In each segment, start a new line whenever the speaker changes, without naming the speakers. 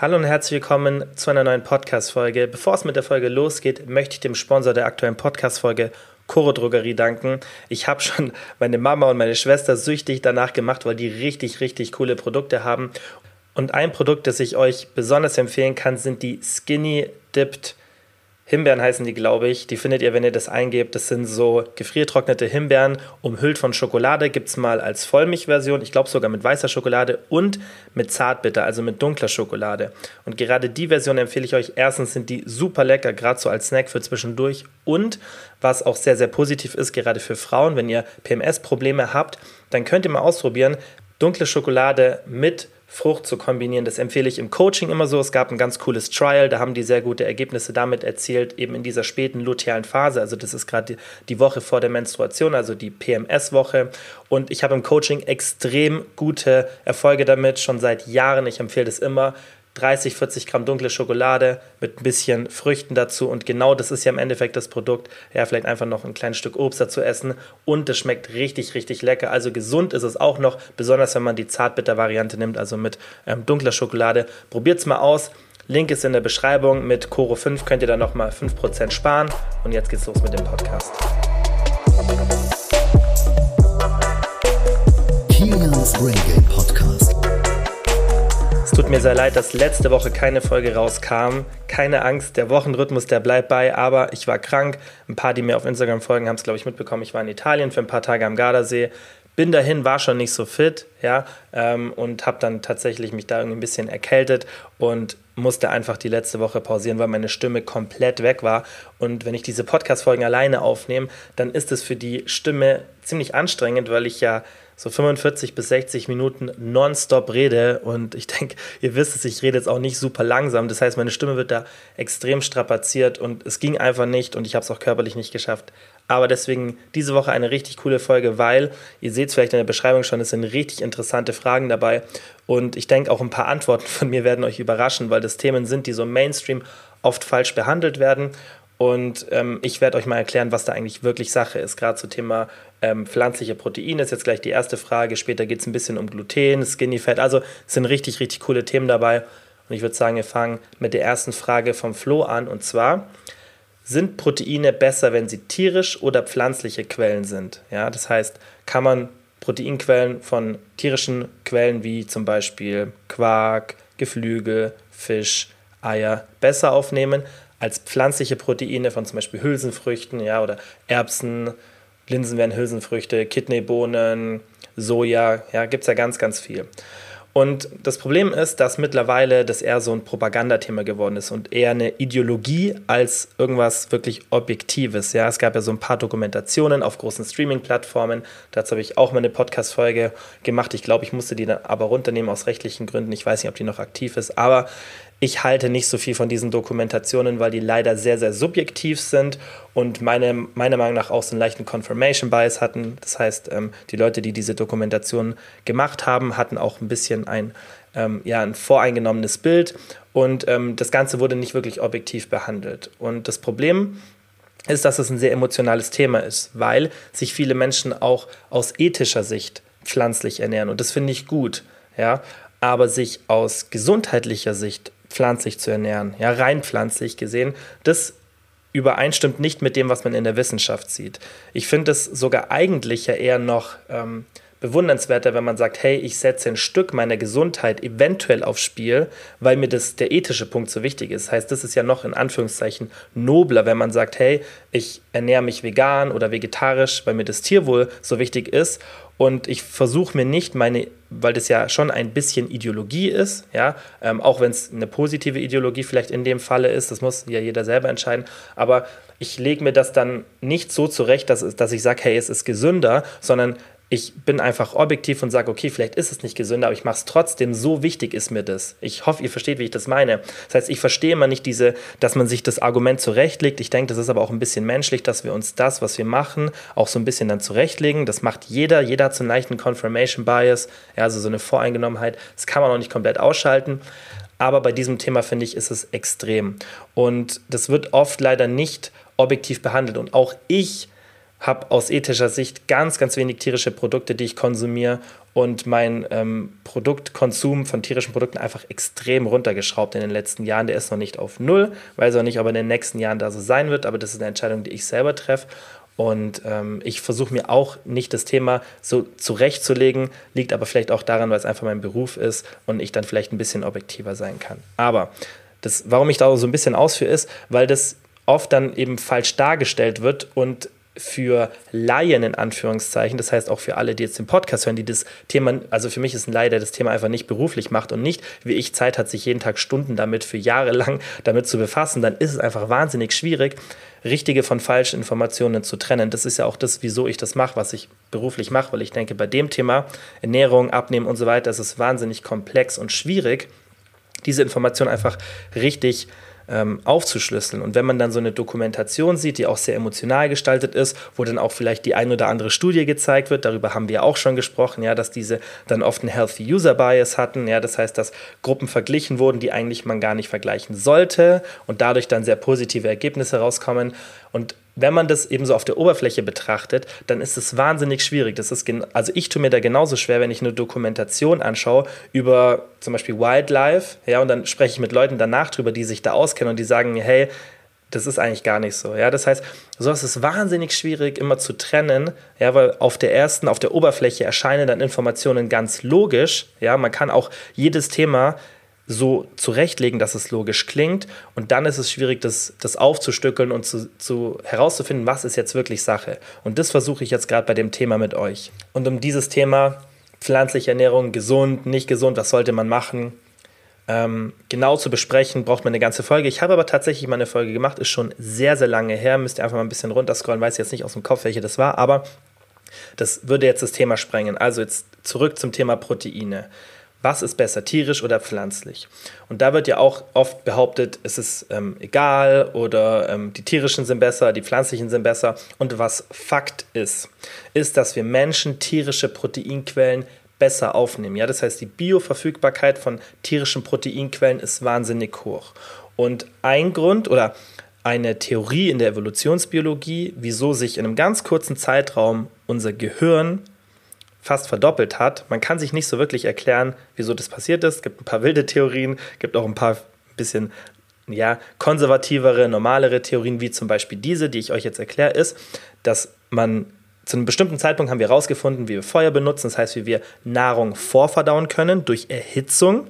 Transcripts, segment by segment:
Hallo und herzlich willkommen zu einer neuen Podcast-Folge. Bevor es mit der Folge losgeht, möchte ich dem Sponsor der aktuellen Podcast-Folge Coro Drogerie danken. Ich habe schon meine Mama und meine Schwester süchtig danach gemacht, weil die richtig, richtig coole Produkte haben. Und ein Produkt, das ich euch besonders empfehlen kann, sind die Skinny Dipped Himbeeren heißen die, glaube ich. Die findet ihr, wenn ihr das eingebt. Das sind so gefriertrocknete Himbeeren, umhüllt von Schokolade. Gibt es mal als Vollmilchversion. Ich glaube sogar mit weißer Schokolade und mit Zartbitter, also mit dunkler Schokolade. Und gerade die Version empfehle ich euch. Erstens sind die super lecker, gerade so als Snack für zwischendurch. Und was auch sehr, sehr positiv ist, gerade für Frauen, wenn ihr PMS-Probleme habt, dann könnt ihr mal ausprobieren, dunkle Schokolade mit Frucht zu kombinieren. Das empfehle ich im Coaching immer so. Es gab ein ganz cooles Trial, da haben die sehr gute Ergebnisse damit erzielt, eben in dieser späten lutealen Phase. Also das ist gerade die, Woche vor der Menstruation, also die PMS-Woche. Und ich habe im Coaching extrem gute Erfolge damit, schon seit Jahren. Ich empfehle das immer. 30, 40 Gramm dunkle Schokolade mit ein bisschen Früchten dazu. Und genau das ist ja im Endeffekt das Produkt. Ja, vielleicht einfach noch ein kleines Stück Obst dazu essen. Und es schmeckt richtig, richtig lecker. Also gesund ist es auch noch, besonders wenn man die Zartbitter-Variante nimmt, also mit ähm, dunkler Schokolade. Probiert es mal aus. Link ist in der Beschreibung. Mit Coro 5 könnt ihr dann nochmal 5% sparen. Und jetzt geht's los mit dem Podcast. Kilian's Podcast tut mir sehr leid, dass letzte Woche keine Folge rauskam. Keine Angst, der Wochenrhythmus, der bleibt bei, aber ich war krank. Ein paar, die mir auf Instagram folgen, haben es, glaube ich, mitbekommen. Ich war in Italien für ein paar Tage am Gardasee. Bin dahin, war schon nicht so fit, ja, ähm, und habe dann tatsächlich mich da irgendwie ein bisschen erkältet und musste einfach die letzte Woche pausieren, weil meine Stimme komplett weg war. Und wenn ich diese Podcast-Folgen alleine aufnehme, dann ist es für die Stimme ziemlich anstrengend, weil ich ja so 45 bis 60 Minuten nonstop rede und ich denke, ihr wisst es, ich rede jetzt auch nicht super langsam. Das heißt, meine Stimme wird da extrem strapaziert und es ging einfach nicht und ich habe es auch körperlich nicht geschafft. Aber deswegen diese Woche eine richtig coole Folge, weil ihr seht es vielleicht in der Beschreibung schon, es sind richtig interessante Fragen dabei und ich denke auch ein paar Antworten von mir werden euch überraschen, weil das Themen sind, die so Mainstream oft falsch behandelt werden und ähm, ich werde euch mal erklären, was da eigentlich wirklich Sache ist. Gerade zum Thema ähm, pflanzliche Proteine ist jetzt gleich die erste Frage. Später geht es ein bisschen um Gluten, Skinny Fat. Also sind richtig, richtig coole Themen dabei. Und ich würde sagen, wir fangen mit der ersten Frage vom Flo an. Und zwar, sind Proteine besser, wenn sie tierisch oder pflanzliche Quellen sind? Ja, das heißt, kann man Proteinquellen von tierischen Quellen wie zum Beispiel Quark, Geflügel, Fisch, Eier besser aufnehmen als pflanzliche Proteine von zum Beispiel Hülsenfrüchten ja, oder Erbsen, Linsen wären Hülsenfrüchte, Kidneybohnen, Soja, ja, gibt es ja ganz, ganz viel. Und das Problem ist, dass mittlerweile das eher so ein Propagandathema geworden ist und eher eine Ideologie als irgendwas wirklich Objektives. Ja, es gab ja so ein paar Dokumentationen auf großen Streaming-Plattformen. Dazu habe ich auch mal eine Podcast-Folge gemacht. Ich glaube, ich musste die dann aber runternehmen aus rechtlichen Gründen. Ich weiß nicht, ob die noch aktiv ist. Aber ich halte nicht so viel von diesen Dokumentationen, weil die leider sehr, sehr subjektiv sind und meine, meiner Meinung nach auch so einen leichten Confirmation Bias hatten. Das heißt, ähm, die Leute, die diese Dokumentation gemacht haben, hatten auch ein bisschen ein, ähm, ja, ein voreingenommenes Bild und ähm, das Ganze wurde nicht wirklich objektiv behandelt. Und das Problem ist, dass es ein sehr emotionales Thema ist, weil sich viele Menschen auch aus ethischer Sicht pflanzlich ernähren und das finde ich gut. Ja, aber sich aus gesundheitlicher Sicht pflanzlich zu ernähren, ja, rein pflanzlich gesehen, das übereinstimmt nicht mit dem, was man in der Wissenschaft sieht. Ich finde es sogar eigentlich ja eher noch ähm, bewundernswerter, wenn man sagt, hey, ich setze ein Stück meiner Gesundheit eventuell aufs Spiel, weil mir das der ethische Punkt so wichtig ist. Heißt, das ist ja noch in Anführungszeichen nobler, wenn man sagt, hey, ich ernähre mich vegan oder vegetarisch, weil mir das Tierwohl so wichtig ist und ich versuche mir nicht meine, weil das ja schon ein bisschen Ideologie ist, ja, ähm, auch wenn es eine positive Ideologie vielleicht in dem Falle ist, das muss ja jeder selber entscheiden, aber ich lege mir das dann nicht so zurecht, dass, dass ich sage, hey, es ist gesünder, sondern ich bin einfach objektiv und sage, okay, vielleicht ist es nicht gesünder, aber ich mache es trotzdem, so wichtig ist mir das. Ich hoffe, ihr versteht, wie ich das meine. Das heißt, ich verstehe immer nicht diese, dass man sich das Argument zurechtlegt. Ich denke, das ist aber auch ein bisschen menschlich, dass wir uns das, was wir machen, auch so ein bisschen dann zurechtlegen. Das macht jeder. Jeder hat so einen leichten Confirmation Bias, ja, also so eine Voreingenommenheit. Das kann man auch nicht komplett ausschalten. Aber bei diesem Thema finde ich, ist es extrem. Und das wird oft leider nicht objektiv behandelt. Und auch ich habe aus ethischer Sicht ganz, ganz wenig tierische Produkte, die ich konsumiere und mein ähm, Produktkonsum von tierischen Produkten einfach extrem runtergeschraubt in den letzten Jahren. Der ist noch nicht auf Null, weiß auch nicht, ob er in den nächsten Jahren da so sein wird, aber das ist eine Entscheidung, die ich selber treffe. Und ähm, ich versuche mir auch nicht das Thema so zurechtzulegen, liegt aber vielleicht auch daran, weil es einfach mein Beruf ist und ich dann vielleicht ein bisschen objektiver sein kann. Aber das, warum ich da so ein bisschen ausführe, ist, weil das oft dann eben falsch dargestellt wird und für Laien in Anführungszeichen, das heißt auch für alle, die jetzt den Podcast hören, die das Thema, also für mich ist ein Laie, der das Thema einfach nicht beruflich macht und nicht, wie ich Zeit hat, sich jeden Tag Stunden damit für Jahre lang damit zu befassen, dann ist es einfach wahnsinnig schwierig, richtige von falschen Informationen zu trennen. Das ist ja auch das, wieso ich das mache, was ich beruflich mache, weil ich denke, bei dem Thema Ernährung, Abnehmen und so weiter, ist es wahnsinnig komplex und schwierig, diese Information einfach richtig zu ähm, aufzuschlüsseln. Und wenn man dann so eine Dokumentation sieht, die auch sehr emotional gestaltet ist, wo dann auch vielleicht die ein oder andere Studie gezeigt wird, darüber haben wir auch schon gesprochen, ja, dass diese dann oft einen Healthy User Bias hatten, ja, das heißt, dass Gruppen verglichen wurden, die eigentlich man gar nicht vergleichen sollte und dadurch dann sehr positive Ergebnisse rauskommen. Und wenn man das eben so auf der Oberfläche betrachtet, dann ist es wahnsinnig schwierig. Das ist also ich tue mir da genauso schwer, wenn ich eine Dokumentation anschaue über zum Beispiel Wildlife, ja, und dann spreche ich mit Leuten danach drüber, die sich da auskennen und die sagen mir, hey, das ist eigentlich gar nicht so. Ja, das heißt, sowas ist wahnsinnig schwierig immer zu trennen, ja, weil auf der ersten, auf der Oberfläche erscheinen dann Informationen ganz logisch. Ja, man kann auch jedes Thema so zurechtlegen, dass es logisch klingt. Und dann ist es schwierig, das, das aufzustückeln und zu, zu herauszufinden, was ist jetzt wirklich Sache. Und das versuche ich jetzt gerade bei dem Thema mit euch. Und um dieses Thema pflanzliche Ernährung, gesund, nicht gesund, was sollte man machen, ähm, genau zu besprechen, braucht man eine ganze Folge. Ich habe aber tatsächlich mal eine Folge gemacht, ist schon sehr, sehr lange her. Müsst ihr einfach mal ein bisschen runterscrollen, weiß jetzt nicht aus dem Kopf, welche das war, aber das würde jetzt das Thema sprengen. Also jetzt zurück zum Thema Proteine was ist besser, tierisch oder pflanzlich? Und da wird ja auch oft behauptet, es ist ähm, egal oder ähm, die tierischen sind besser, die pflanzlichen sind besser. Und was Fakt ist, ist, dass wir Menschen tierische Proteinquellen besser aufnehmen. Ja, das heißt, die Bioverfügbarkeit von tierischen Proteinquellen ist wahnsinnig hoch. Und ein Grund oder eine Theorie in der Evolutionsbiologie, wieso sich in einem ganz kurzen Zeitraum unser Gehirn fast verdoppelt hat. Man kann sich nicht so wirklich erklären, wieso das passiert ist. Es gibt ein paar wilde Theorien, gibt auch ein paar bisschen ja, konservativere, normalere Theorien, wie zum Beispiel diese, die ich euch jetzt erkläre, ist, dass man zu einem bestimmten Zeitpunkt haben wir herausgefunden, wie wir Feuer benutzen, das heißt, wie wir Nahrung vorverdauen können durch Erhitzung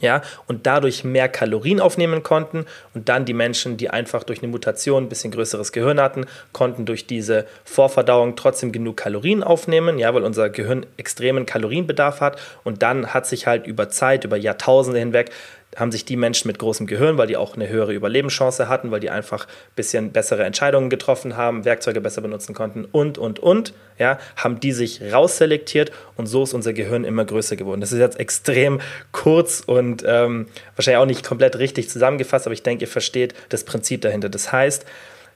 ja, und dadurch mehr Kalorien aufnehmen konnten. Und dann die Menschen, die einfach durch eine Mutation ein bisschen größeres Gehirn hatten, konnten durch diese Vorverdauung trotzdem genug Kalorien aufnehmen, ja, weil unser Gehirn extremen Kalorienbedarf hat. Und dann hat sich halt über Zeit, über Jahrtausende hinweg, haben sich die Menschen mit großem Gehirn, weil die auch eine höhere Überlebenschance hatten, weil die einfach ein bisschen bessere Entscheidungen getroffen haben, Werkzeuge besser benutzen konnten und, und, und, ja, haben die sich rausselektiert und so ist unser Gehirn immer größer geworden. Das ist jetzt extrem kurz und ähm, wahrscheinlich auch nicht komplett richtig zusammengefasst, aber ich denke, ihr versteht das Prinzip dahinter. Das heißt,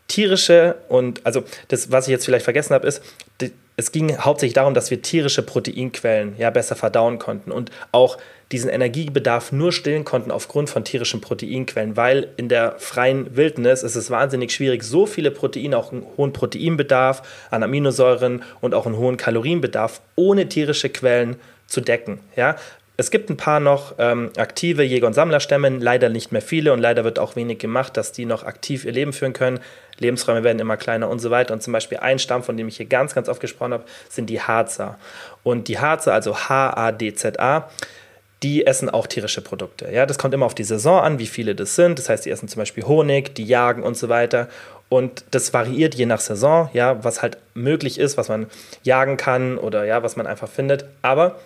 tierische und, also das, was ich jetzt vielleicht vergessen habe, ist, die, es ging hauptsächlich darum, dass wir tierische Proteinquellen ja besser verdauen konnten und auch diesen Energiebedarf nur stillen konnten aufgrund von tierischen Proteinquellen, weil in der freien Wildnis ist es wahnsinnig schwierig, so viele Proteine, auch einen hohen Proteinbedarf an Aminosäuren und auch einen hohen Kalorienbedarf ohne tierische Quellen zu decken. Ja? Es gibt ein paar noch ähm, aktive Jäger- und Sammlerstämme, leider nicht mehr viele und leider wird auch wenig gemacht, dass die noch aktiv ihr Leben führen können. Lebensräume werden immer kleiner und so weiter. Und zum Beispiel ein Stamm, von dem ich hier ganz, ganz oft gesprochen habe, sind die Harzer. Und die Harzer, also H-A-D-Z-A, die essen auch tierische Produkte. Ja, das kommt immer auf die Saison an, wie viele das sind. Das heißt, die essen zum Beispiel Honig, die jagen und so weiter. Und das variiert je nach Saison, ja, was halt möglich ist, was man jagen kann oder ja, was man einfach findet. Aber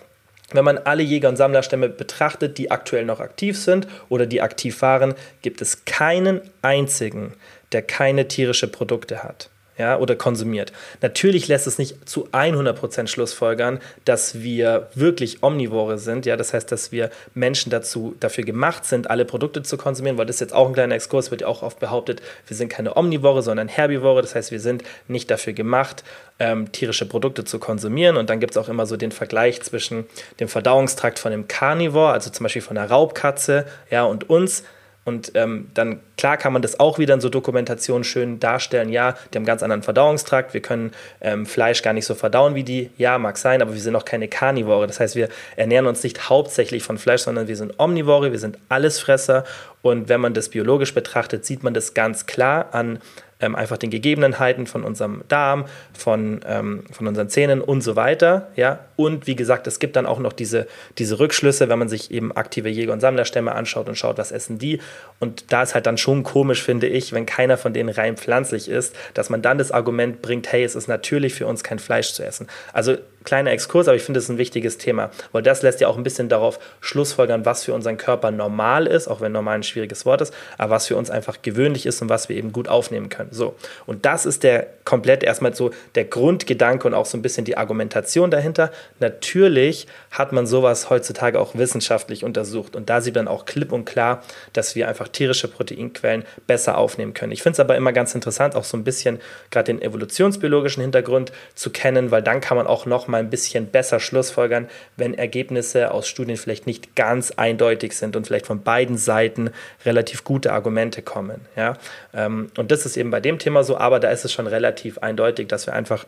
wenn man alle Jäger- und Sammlerstämme betrachtet, die aktuell noch aktiv sind oder die aktiv waren, gibt es keinen einzigen, der keine tierische Produkte hat ja, oder konsumiert. Natürlich lässt es nicht zu 100% Schlussfolgern, dass wir wirklich Omnivore sind, ja, das heißt, dass wir Menschen dazu, dafür gemacht sind, alle Produkte zu konsumieren, weil das ist jetzt auch ein kleiner Exkurs, wird ja auch oft behauptet, wir sind keine Omnivore, sondern Herbivore, das heißt, wir sind nicht dafür gemacht, ähm, tierische Produkte zu konsumieren und dann gibt es auch immer so den Vergleich zwischen dem Verdauungstrakt von einem Carnivore, also zum Beispiel von einer Raubkatze, ja, und uns, Und ähm, dann, klar, kann man das auch wieder in so Dokumentationen schön darstellen. Ja, die haben einen ganz anderen Verdauungstrakt. Wir können ähm, Fleisch gar nicht so verdauen wie die. Ja, mag sein, aber wir sind auch keine Karnivore. Das heißt, wir ernähren uns nicht hauptsächlich von Fleisch, sondern wir sind Omnivore, wir sind Allesfresser. Und wenn man das biologisch betrachtet, sieht man das ganz klar an ähm, einfach den Gegebenheiten von unserem Darm, von, ähm, von unseren Zähnen und so weiter. Ja? Und wie gesagt, es gibt dann auch noch diese, diese Rückschlüsse, wenn man sich eben aktive Jäger- und Sammlerstämme anschaut und schaut, was essen die. Und da ist halt dann schon komisch, finde ich, wenn keiner von denen rein pflanzlich ist, dass man dann das Argument bringt, hey, es ist natürlich für uns kein Fleisch zu essen. Also kleiner Exkurs, aber ich finde es ein wichtiges Thema, weil das lässt ja auch ein bisschen darauf schlussfolgern, was für unseren Körper normal ist, auch wenn normal ein schwieriges Wort ist, aber was für uns einfach gewöhnlich ist und was wir eben gut aufnehmen können. So, und das ist der komplett erstmal so der Grundgedanke und auch so ein bisschen die Argumentation dahinter. Natürlich hat man sowas heutzutage auch wissenschaftlich untersucht und da sieht man auch klipp und klar, dass wir einfach tierische Proteinquellen besser aufnehmen können. Ich finde es aber immer ganz interessant, auch so ein bisschen gerade den evolutionsbiologischen Hintergrund zu kennen, weil dann kann man auch noch mal mal ein bisschen besser schlussfolgern, wenn Ergebnisse aus Studien vielleicht nicht ganz eindeutig sind und vielleicht von beiden Seiten relativ gute Argumente kommen. Ja? Ähm, und das ist eben bei dem Thema so, aber da ist es schon relativ eindeutig, dass wir einfach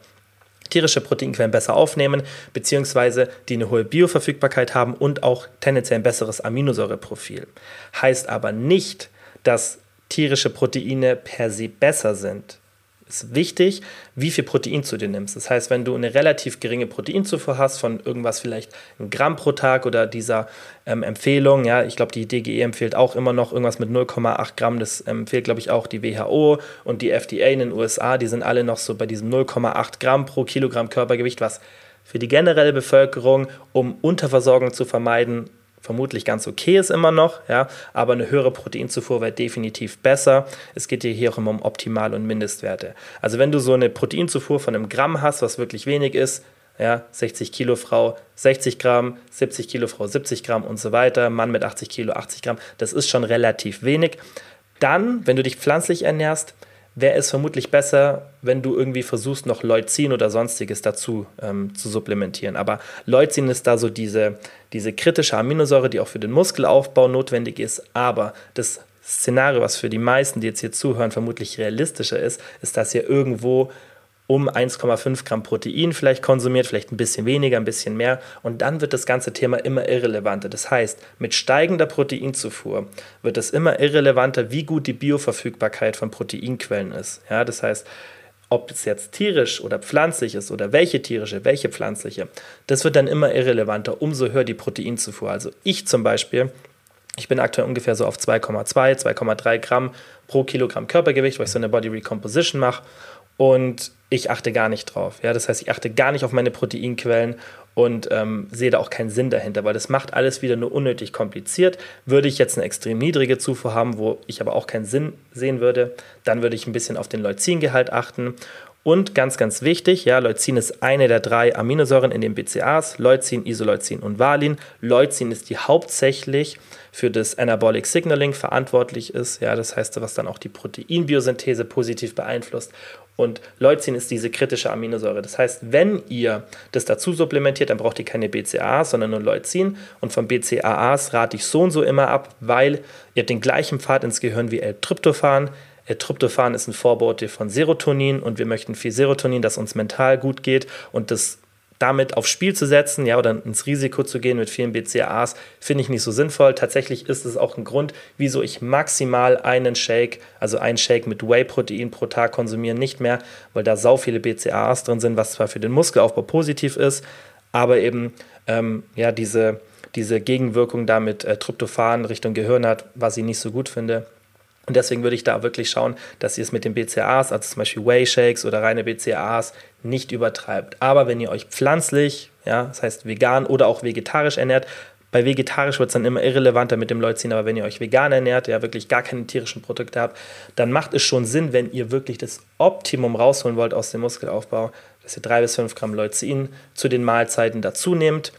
tierische Proteinquellen besser aufnehmen, beziehungsweise die eine hohe Bioverfügbarkeit haben und auch tendenziell ein besseres Aminosäureprofil. Heißt aber nicht, dass tierische Proteine per se besser sind ist wichtig, wie viel Protein zu dir nimmst. Das heißt, wenn du eine relativ geringe Proteinzufuhr hast, von irgendwas vielleicht ein Gramm pro Tag oder dieser ähm, Empfehlung, ja, ich glaube, die DGE empfiehlt auch immer noch irgendwas mit 0,8 Gramm, das empfiehlt, glaube ich, auch die WHO und die FDA in den USA, die sind alle noch so bei diesem 0,8 Gramm pro Kilogramm Körpergewicht, was für die generelle Bevölkerung, um Unterversorgung zu vermeiden, vermutlich ganz okay ist immer noch, ja, aber eine höhere Proteinzufuhr wäre definitiv besser. Es geht hier auch immer um Optimal- und Mindestwerte. Also wenn du so eine Proteinzufuhr von einem Gramm hast, was wirklich wenig ist, ja, 60 Kilo Frau 60 Gramm, 70 Kilo Frau 70 Gramm und so weiter, Mann mit 80 Kilo 80 Gramm, das ist schon relativ wenig. Dann, wenn du dich pflanzlich ernährst, wäre es vermutlich besser, wenn du irgendwie versuchst, noch Leucin oder sonstiges dazu ähm, zu supplementieren. Aber Leucin ist da so diese, diese kritische Aminosäure, die auch für den Muskelaufbau notwendig ist. Aber das Szenario, was für die meisten, die jetzt hier zuhören, vermutlich realistischer ist, ist, dass ihr irgendwo um 1,5 Gramm Protein vielleicht konsumiert, vielleicht ein bisschen weniger, ein bisschen mehr. Und dann wird das ganze Thema immer irrelevanter. Das heißt, mit steigender Proteinzufuhr wird es immer irrelevanter, wie gut die Bioverfügbarkeit von Proteinquellen ist. Ja, das heißt, ob es jetzt tierisch oder pflanzlich ist oder welche tierische, welche pflanzliche, das wird dann immer irrelevanter, umso höher die Proteinzufuhr. Also ich zum Beispiel, ich bin aktuell ungefähr so auf 2,2, 2,3 Gramm pro Kilogramm Körpergewicht, weil ich so eine Body Recomposition mache und ich achte gar nicht drauf. Ja, das heißt, ich achte gar nicht auf meine Proteinquellen und ähm, sehe da auch keinen Sinn dahinter, weil das macht alles wieder nur unnötig kompliziert. Würde ich jetzt eine extrem niedrige Zufuhr haben, wo ich aber auch keinen Sinn sehen würde, dann würde ich ein bisschen auf den Leucingehalt achten. Und ganz, ganz wichtig, ja, Leucin ist eine der drei Aminosäuren in den BCAAs, Leucin, Isoleucin und Valin. Leucin ist die hauptsächlich für das Anabolic Signaling verantwortlich ist, ja, das heißt, was dann auch die Proteinbiosynthese positiv beeinflusst. Und Leucin ist diese kritische Aminosäure. Das heißt, wenn ihr das dazu supplementiert, dann braucht ihr keine BCAAs, sondern nur Leucin. Und von BCAAs rate ich so und so immer ab, weil ihr habt den gleichen Pfad ins Gehirn wie L-Tryptophan. L-Tryptophan ist ein Vorbote von Serotonin und wir möchten viel Serotonin, das uns mental gut geht und das damit aufs Spiel zu setzen, ja, oder ins Risiko zu gehen mit vielen BCAAs, finde ich nicht so sinnvoll. Tatsächlich ist es auch ein Grund, wieso ich maximal einen Shake, also einen Shake mit Whey-Protein pro Tag konsumieren, nicht mehr, weil da sau viele BCAAs drin sind, was zwar für den Muskelaufbau positiv ist, aber eben ja, diese, diese Gegenwirkung da mit äh, Tryptophan Richtung Gehirn hat, was ich nicht so gut finde. Und deswegen würde ich da wirklich schauen, dass ihr es mit den BCAAs, also zum Beispiel Whey Shakes oder reine BCAAs, nicht übertreibt. Aber wenn ihr euch pflanzlich, ja, das heißt vegan oder auch vegetarisch ernährt, bei vegetarisch wird es dann immer irrelevanter mit dem Leucin, aber wenn ihr euch vegan ernährt, ja wirklich gar keine tierischen Produkte habt, dann macht es schon Sinn, wenn ihr wirklich das Optimum rausholen wollt aus dem Muskelaufbau, dass ihr drei bis fünf Gramm Leucin zu den Mahlzeiten dazu nehmt.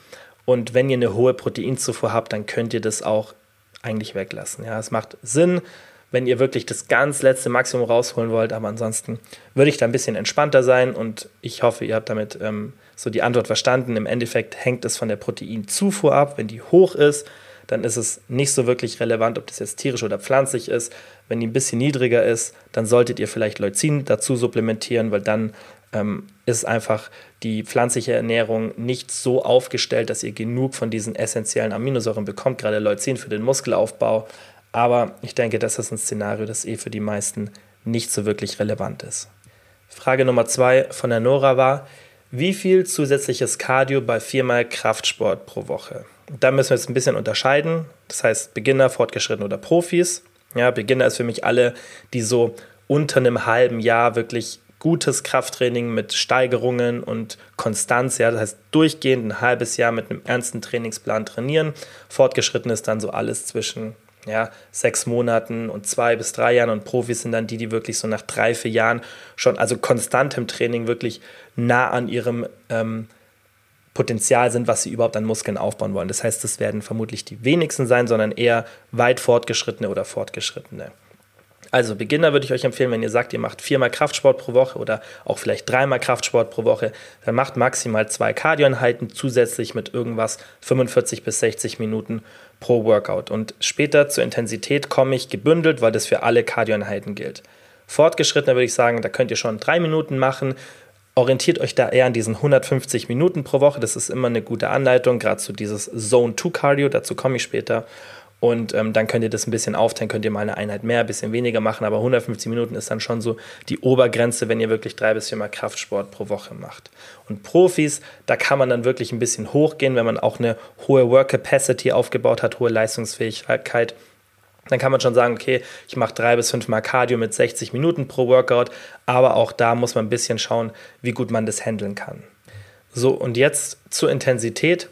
Und wenn ihr eine hohe Proteinzufuhr habt, dann könnt ihr das auch eigentlich weglassen. Ja, es macht Sinn, wenn ihr wirklich das ganz letzte Maximum rausholen wollt. Aber ansonsten würde ich da ein bisschen entspannter sein und ich hoffe, ihr habt damit ähm, so die Antwort verstanden. Im Endeffekt hängt es von der Proteinzufuhr ab. Wenn die hoch ist, dann ist es nicht so wirklich relevant, ob das jetzt tierisch oder pflanzlich ist. Wenn die ein bisschen niedriger ist, dann solltet ihr vielleicht Leucin dazu supplementieren, weil dann ähm, ist einfach die pflanzliche Ernährung nicht so aufgestellt, dass ihr genug von diesen essentiellen Aminosäuren bekommt, gerade Leucin für den Muskelaufbau. Aber ich denke, das ist ein Szenario, das eh für die meisten nicht so wirklich relevant ist. Frage Nummer zwei von der Nora war, wie viel zusätzliches Cardio bei viermal Kraftsport pro Woche? Da müssen wir jetzt ein bisschen unterscheiden. Das heißt Beginner, Fortgeschritten oder Profis. Ja, Beginner ist für mich alle, die so unter einem halben Jahr wirklich gutes Krafttraining mit Steigerungen und Konstanz, ja, das heißt durchgehend ein halbes Jahr mit einem ernsten Trainingsplan trainieren. Fortgeschritten ist dann so alles zwischen ja, sechs Monaten und zwei bis drei Jahren und Profis sind dann die, die wirklich so nach drei, vier Jahren schon, also konstantem Training wirklich nah an ihrem ähm, Potenzial sind, was sie überhaupt an Muskeln aufbauen wollen. Das heißt, das werden vermutlich die wenigsten sein, sondern eher weit fortgeschrittene oder fortgeschrittene. Also Beginner würde ich euch empfehlen, wenn ihr sagt, ihr macht viermal Kraftsport pro Woche oder auch vielleicht dreimal Kraftsport pro Woche, dann macht maximal zwei Kardioeinheiten zusätzlich mit irgendwas 45 bis 60 Minuten pro Workout. Und später zur Intensität komme ich gebündelt, weil das für alle Kardioeinheiten gilt. Fortgeschrittener würde ich sagen, da könnt ihr schon drei Minuten machen. Orientiert euch da eher an diesen 150 Minuten pro Woche. Das ist immer eine gute Anleitung, gerade zu dieses Zone 2 Cardio, dazu komme ich später. Und ähm, dann könnt ihr das ein bisschen aufteilen, könnt ihr mal eine Einheit mehr, ein bisschen weniger machen, aber 150 Minuten ist dann schon so die Obergrenze, wenn ihr wirklich drei bis viermal Kraftsport pro Woche macht. Und Profis, da kann man dann wirklich ein bisschen hochgehen, wenn man auch eine hohe Work Capacity aufgebaut hat, hohe Leistungsfähigkeit. Dann kann man schon sagen, okay, ich mache drei bis fünfmal Cardio mit 60 Minuten pro Workout, aber auch da muss man ein bisschen schauen, wie gut man das handeln kann. So, und jetzt zur Intensität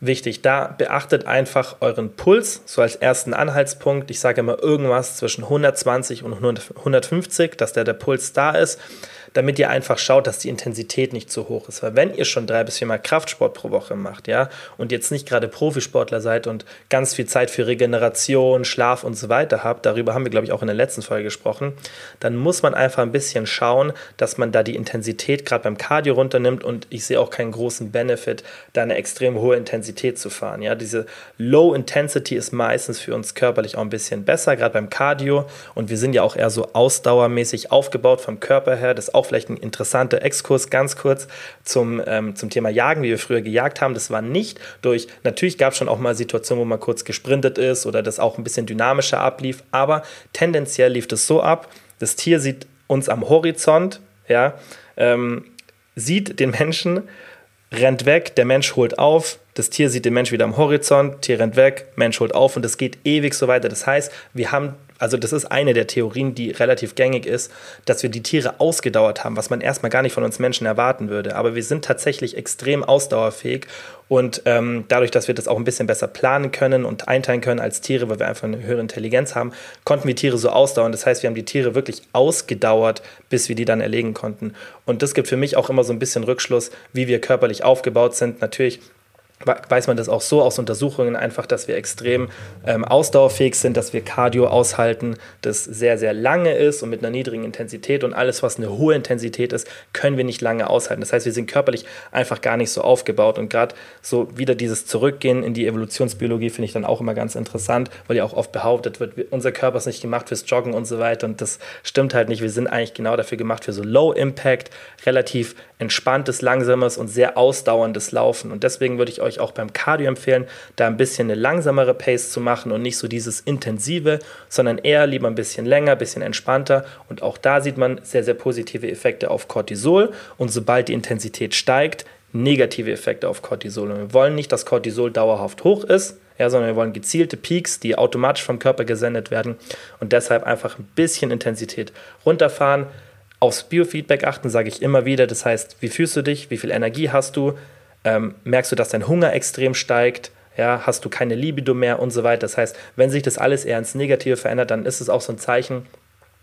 wichtig. Da beachtet einfach euren Puls, so als ersten Anhaltspunkt. Ich sage immer irgendwas zwischen 120 und 150, dass der, der Puls da ist damit ihr einfach schaut, dass die Intensität nicht zu hoch ist. Weil wenn ihr schon drei bis viermal Kraftsport pro Woche macht, ja, und jetzt nicht gerade Profisportler seid und ganz viel Zeit für Regeneration, Schlaf und so weiter habt, darüber haben wir, glaube ich, auch in der letzten Folge gesprochen, dann muss man einfach ein bisschen schauen, dass man da die Intensität gerade beim Cardio runternimmt und ich sehe auch keinen großen Benefit, da eine extrem hohe Intensität zu fahren. Ja, diese Low Intensity ist meistens für uns körperlich auch ein bisschen besser, gerade beim Cardio und wir sind ja auch eher so ausdauermäßig aufgebaut vom Körper her, das auch vielleicht ein interessanter Exkurs ganz kurz zum, ähm, zum Thema Jagen, wie wir früher gejagt haben. Das war nicht durch, natürlich gab es schon auch mal Situationen, wo man kurz gesprintet ist oder das auch ein bisschen dynamischer ablief, aber tendenziell lief das so ab, das Tier sieht uns am Horizont, ja, ähm, sieht den Menschen, rennt weg, der Mensch holt auf, das Tier sieht den Mensch wieder am Horizont, Tier rennt weg, Mensch holt auf und das geht ewig so weiter. Das heißt, wir haben also das ist eine der Theorien, die relativ gängig ist, dass wir die Tiere ausgedauert haben, was man erstmal gar nicht von uns Menschen erwarten würde. Aber wir sind tatsächlich extrem ausdauerfähig und ähm, dadurch, dass wir das auch ein bisschen besser planen können und einteilen können als Tiere, weil wir einfach eine höhere Intelligenz haben, konnten wir Tiere so ausdauern. Das heißt, wir haben die Tiere wirklich ausgedauert, bis wir die dann erlegen konnten. Und das gibt für mich auch immer so ein bisschen Rückschluss, wie wir körperlich aufgebaut sind. Natürlich weiß man das auch so aus Untersuchungen einfach, dass wir extrem ähm, ausdauerfähig sind, dass wir Cardio aushalten, das sehr, sehr lange ist und mit einer niedrigen Intensität und alles, was eine hohe Intensität ist, können wir nicht lange aushalten. Das heißt, wir sind körperlich einfach gar nicht so aufgebaut und gerade so wieder dieses Zurückgehen in die Evolutionsbiologie finde ich dann auch immer ganz interessant, weil ja auch oft behauptet wird, unser Körper ist nicht gemacht fürs Joggen und so weiter und das stimmt halt nicht. Wir sind eigentlich genau dafür gemacht für so Low Impact, relativ entspanntes, langsames und sehr ausdauerndes Laufen und deswegen würde ich euch euch auch beim Cardio empfehlen, da ein bisschen eine langsamere Pace zu machen und nicht so dieses intensive, sondern eher lieber ein bisschen länger, ein bisschen entspannter. Und auch da sieht man sehr, sehr positive Effekte auf Cortisol. Und sobald die Intensität steigt, negative Effekte auf Cortisol. Und wir wollen nicht, dass Cortisol dauerhaft hoch ist, ja, sondern wir wollen gezielte Peaks, die automatisch vom Körper gesendet werden und deshalb einfach ein bisschen Intensität runterfahren. Aufs Biofeedback achten, sage ich immer wieder. Das heißt, wie fühlst du dich, wie viel Energie hast du, ähm, merkst du, dass dein Hunger extrem steigt, ja, hast du keine Libido mehr und so weiter. Das heißt, wenn sich das alles eher ins Negative verändert, dann ist es auch so ein Zeichen,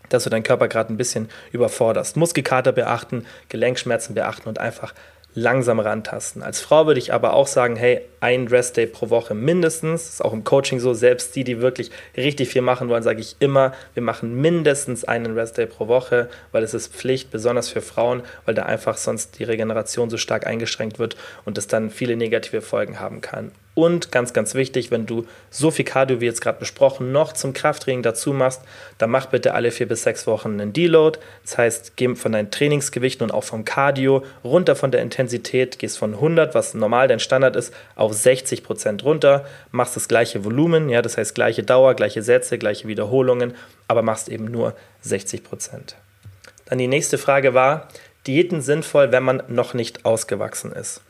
dass du deinen Körper gerade ein bisschen überforderst. Muskelkater beachten, Gelenkschmerzen beachten und einfach langsam rantasten. Als Frau würde ich aber auch sagen, hey, ein Restday pro Woche mindestens. Das ist auch im Coaching so. Selbst die, die wirklich richtig viel machen wollen, sage ich immer, wir machen mindestens einen Restday pro Woche, weil es ist Pflicht, besonders für Frauen, weil da einfach sonst die Regeneration so stark eingeschränkt wird und es dann viele negative Folgen haben kann. Und ganz, ganz wichtig, wenn du so viel Cardio wie jetzt gerade besprochen noch zum Krafttraining dazu machst, dann mach bitte alle vier bis sechs Wochen einen Deload. Das heißt, geh von deinen Trainingsgewichten und auch vom Cardio runter von der Intensität, gehst von 100, was normal dein Standard ist, auf 60 Prozent runter, machst das gleiche Volumen, ja, das heißt gleiche Dauer, gleiche Sätze, gleiche Wiederholungen, aber machst eben nur 60 Prozent. Dann die nächste Frage war, Diäten sinnvoll, wenn man noch nicht ausgewachsen ist.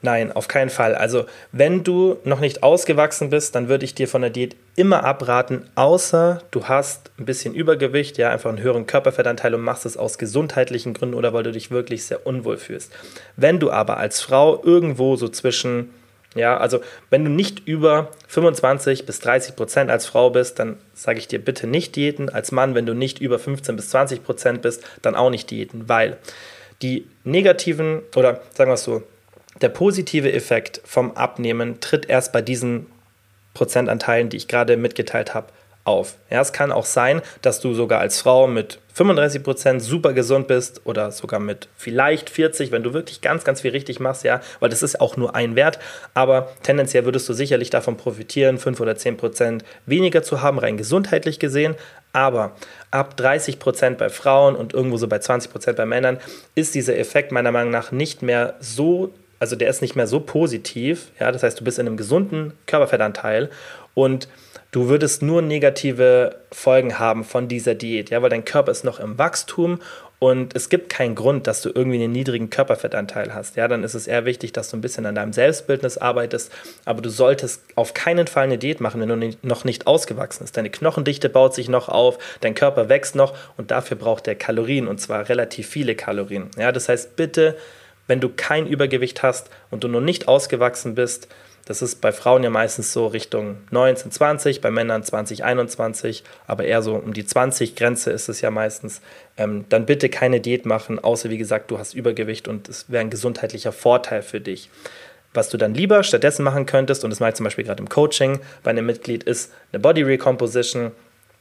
Nein, auf keinen Fall. Also, wenn du noch nicht ausgewachsen bist, dann würde ich dir von der Diät immer abraten, außer du hast ein bisschen Übergewicht, ja, einfach einen höheren Körperfettanteil und machst es aus gesundheitlichen Gründen oder weil du dich wirklich sehr unwohl fühlst. Wenn du aber als Frau irgendwo so zwischen, ja, also wenn du nicht über 25 bis 30 Prozent als Frau bist, dann sage ich dir bitte nicht Diäten. Als Mann, wenn du nicht über 15 bis 20 Prozent bist, dann auch nicht Diäten, weil die negativen oder sagen wir es so, der positive Effekt vom Abnehmen tritt erst bei diesen Prozentanteilen, die ich gerade mitgeteilt habe, auf. Ja, es kann auch sein, dass du sogar als Frau mit 35 Prozent super gesund bist oder sogar mit vielleicht 40, wenn du wirklich ganz, ganz viel richtig machst, ja, weil das ist auch nur ein Wert, aber tendenziell würdest du sicherlich davon profitieren, 5 oder 10 Prozent weniger zu haben, rein gesundheitlich gesehen, aber ab 30 Prozent bei Frauen und irgendwo so bei 20 Prozent bei Männern ist dieser Effekt meiner Meinung nach nicht mehr so also der ist nicht mehr so positiv. Ja, das heißt, du bist in einem gesunden Körperfettanteil und du würdest nur negative Folgen haben von dieser Diät, ja, weil dein Körper ist noch im Wachstum und es gibt keinen Grund, dass du irgendwie einen niedrigen Körperfettanteil hast. Ja, dann ist es eher wichtig, dass du ein bisschen an deinem Selbstbildnis arbeitest, aber du solltest auf keinen Fall eine Diät machen, wenn du noch nicht ausgewachsen bist. Deine Knochendichte baut sich noch auf, dein Körper wächst noch und dafür braucht er Kalorien und zwar relativ viele Kalorien. Ja, das heißt, bitte wenn du kein Übergewicht hast und du noch nicht ausgewachsen bist, das ist bei Frauen ja meistens so Richtung 19, 20, bei Männern 20, 21, aber eher so um die 20 Grenze ist es ja meistens. Ähm, dann bitte keine Diät machen, außer wie gesagt, du hast Übergewicht und es wäre ein gesundheitlicher Vorteil für dich. Was du dann lieber stattdessen machen könntest, und das mache ich zum Beispiel gerade im Coaching bei einem Mitglied, ist eine Body Recomposition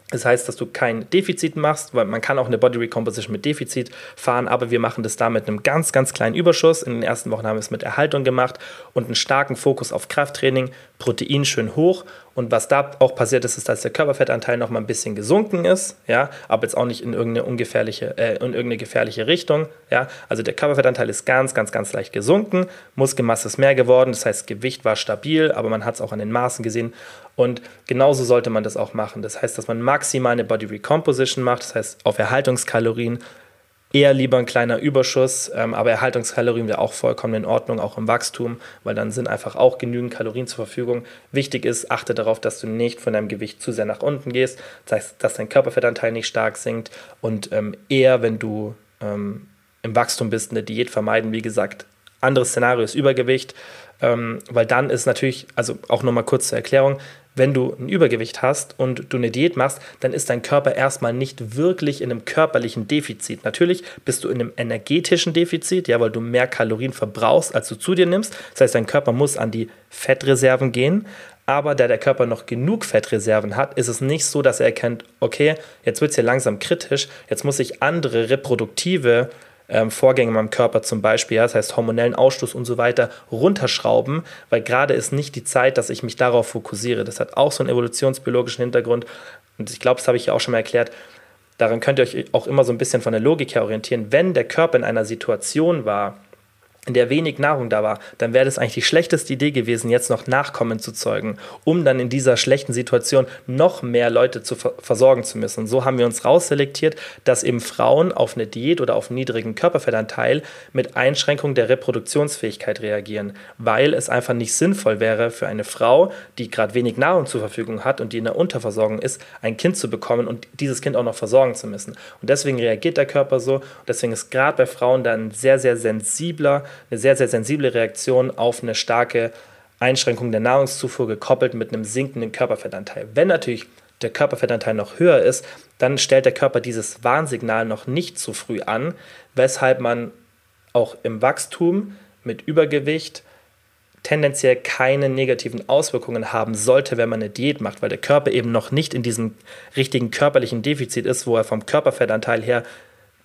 das heißt, dass du kein Defizit machst, weil man kann auch eine Body Recomposition mit Defizit fahren, aber wir machen das da mit einem ganz, ganz kleinen Überschuss. In den ersten Wochen haben wir es mit Erhaltung gemacht und einen starken Fokus auf Krafttraining, Protein schön hoch. Und was da auch passiert ist, ist, dass der Körperfettanteil noch mal ein bisschen gesunken ist, ja, aber jetzt auch nicht in irgendeine ungefährliche, äh, in irgendeine gefährliche Richtung, ja. Also der Körperfettanteil ist ganz, ganz, ganz leicht gesunken, Muskelmasse ist mehr geworden, das heißt, Gewicht war stabil, aber man hat es auch an den Maßen gesehen. Und genauso sollte man das auch machen. Das heißt, dass man maximal eine Body Recomposition macht, das heißt auf Erhaltungskalorien, eher lieber ein kleiner Überschuss, ähm, aber Erhaltungskalorien wäre auch vollkommen in Ordnung, auch im Wachstum, weil dann sind einfach auch genügend Kalorien zur Verfügung. Wichtig ist, achte darauf, dass du nicht von deinem Gewicht zu sehr nach unten gehst, das heißt, dass dein Körperfettanteil nicht stark sinkt und ähm, eher, wenn du ähm, im Wachstum bist, eine Diät vermeiden. Wie gesagt, anderes Szenario ist Übergewicht, ähm, weil dann ist natürlich, also auch nochmal kurz zur Erklärung, wenn du ein Übergewicht hast und du eine Diät machst, dann ist dein Körper erstmal nicht wirklich in einem körperlichen Defizit. Natürlich bist du in einem energetischen Defizit, ja, weil du mehr Kalorien verbrauchst, als du zu dir nimmst. Das heißt, dein Körper muss an die Fettreserven gehen. Aber da der Körper noch genug Fettreserven hat, ist es nicht so, dass er erkennt, okay, jetzt wird es hier langsam kritisch, jetzt muss ich andere reproduktive ähm, Vorgänge in meinem Körper zum Beispiel, ja, das heißt hormonellen Ausstoß und so weiter, runterschrauben, weil gerade ist nicht die Zeit, dass ich mich darauf fokussiere. Das hat auch so einen evolutionsbiologischen Hintergrund und ich glaube, das habe ich ja auch schon mal erklärt. Daran könnt ihr euch auch immer so ein bisschen von der Logik her orientieren. Wenn der Körper in einer Situation war, in der wenig Nahrung da war, dann wäre das eigentlich die schlechteste Idee gewesen, jetzt noch Nachkommen zu zeugen, um dann in dieser schlechten Situation noch mehr Leute zu ver versorgen zu müssen. Und so haben wir uns rausselektiert, dass eben Frauen auf eine Diät oder auf einen niedrigen Körperfettanteil mit Einschränkung der Reproduktionsfähigkeit reagieren, weil es einfach nicht sinnvoll wäre für eine Frau, die gerade wenig Nahrung zur Verfügung hat und die in der Unterversorgung ist, ein Kind zu bekommen und dieses Kind auch noch versorgen zu müssen. Und deswegen reagiert der Körper so. Deswegen ist gerade bei Frauen dann sehr, sehr sensibler eine sehr, sehr sensible Reaktion auf eine starke Einschränkung der Nahrungszufuhr gekoppelt mit einem sinkenden Körperfettanteil. Wenn natürlich der Körperfettanteil noch höher ist, dann stellt der Körper dieses Warnsignal noch nicht zu früh an, weshalb man auch im Wachstum mit Übergewicht tendenziell keine negativen Auswirkungen haben sollte, wenn man eine Diät macht, weil der Körper eben noch nicht in diesem richtigen körperlichen Defizit ist, wo er vom Körperfettanteil her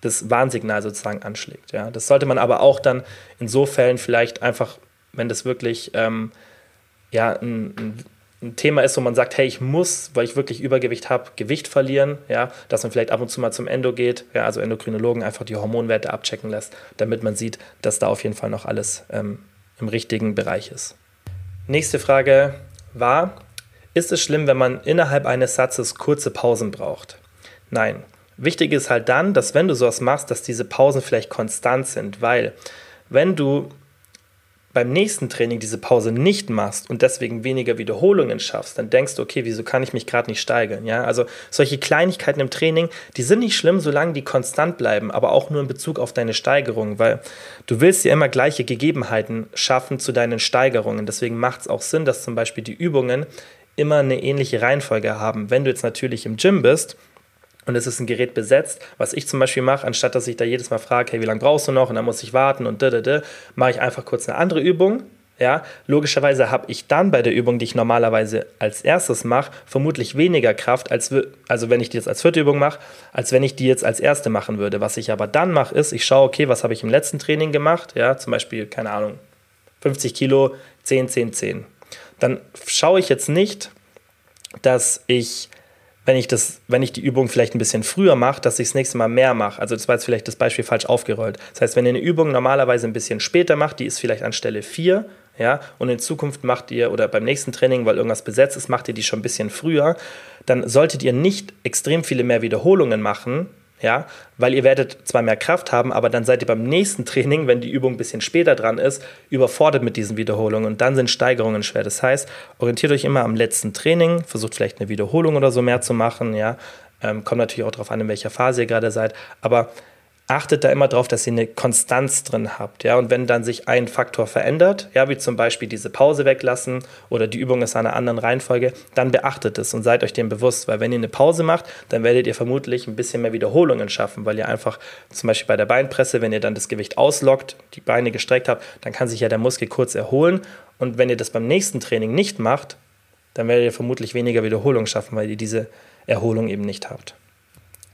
das Warnsignal sozusagen anschlägt. Ja. Das sollte man aber auch dann in so Fällen vielleicht einfach, wenn das wirklich ähm, ja, ein, ein, Thema ist, wo man sagt, hey, ich muss, weil ich wirklich Übergewicht habe, Gewicht verlieren, ja, dass man vielleicht ab und zu mal zum Endo geht, ja, also Endokrinologen einfach die Hormonwerte abchecken lässt, damit man sieht, dass da auf jeden Fall noch alles ähm, im richtigen Bereich ist. Nächste Frage war, ist es schlimm, wenn man innerhalb eines Satzes kurze Pausen braucht? Nein. Wichtig ist halt dann, dass wenn du sowas machst, dass diese Pausen vielleicht konstant sind, weil wenn du beim nächsten Training diese Pause nicht machst und deswegen weniger Wiederholungen schaffst, dann denkst du, okay, wieso kann ich mich gerade nicht steigern? Ja, also solche Kleinigkeiten im Training, die sind nicht schlimm, solange die konstant bleiben, aber auch nur in Bezug auf deine Steigerung, weil du willst ja immer gleiche Gegebenheiten schaffen zu deinen Steigerungen. Deswegen macht es auch Sinn, dass zum Beispiel die Übungen immer eine ähnliche Reihenfolge haben. Wenn du jetzt natürlich im Gym bist, und es ist ein Gerät besetzt, was ich zum Beispiel mache, anstatt dass ich da jedes Mal frage, hey, wie lange brauchst du noch und dann muss ich warten und da, da, da, mache ich einfach kurz eine andere Übung. Ja, logischerweise habe ich dann bei der Übung, die ich normalerweise als erstes mache, vermutlich weniger Kraft, als also wenn ich die jetzt als vierte Übung mache, als wenn ich die jetzt als erste machen würde. Was ich aber dann mache, ist, ich schaue, okay, was habe ich im letzten Training gemacht? Ja, zum Beispiel, keine Ahnung, 50 Kilo, 10, 10, 10. Dann schaue ich jetzt nicht, dass ich wenn ich, das, wenn ich die Übung vielleicht ein bisschen früher mache, dass ich das nächste Mal mehr mache. Also das war jetzt vielleicht das Beispiel falsch aufgerollt. Das heißt, wenn ihr eine Übung normalerweise ein bisschen später macht, die ist vielleicht an Stelle 4, ja, und in Zukunft macht ihr, oder beim nächsten Training, weil irgendwas besetzt ist, macht ihr die schon ein bisschen früher, dann solltet ihr nicht extrem viele mehr Wiederholungen machen, ja, weil ihr werdet zwar mehr Kraft haben, aber dann seid ihr beim nächsten Training, wenn die Übung ein bisschen später dran ist, überfordert mit diesen Wiederholungen und dann sind Steigerungen schwer. Das heißt, orientiert euch immer am letzten Training, versucht vielleicht eine Wiederholung oder so mehr zu machen, ja, ähm, kommt natürlich auch darauf an, in welcher Phase ihr gerade seid, aber achtet da immer darauf, dass ihr eine Konstanz drin habt. Ja? Und wenn dann sich ein Faktor verändert, ja, wie zum Beispiel diese Pause weglassen oder die Übung ist an einer anderen Reihenfolge, dann beachtet es und seid euch dem bewusst, weil wenn ihr eine Pause macht, dann werdet ihr vermutlich ein bisschen mehr Wiederholungen schaffen, weil ihr einfach zum Beispiel bei der Beinpresse, wenn ihr dann das Gewicht auslockt, die Beine gestreckt habt, dann kann sich ja der Muskel kurz erholen und wenn ihr das beim nächsten Training nicht macht, dann werdet ihr vermutlich weniger Wiederholungen schaffen, weil ihr diese Erholung eben nicht habt.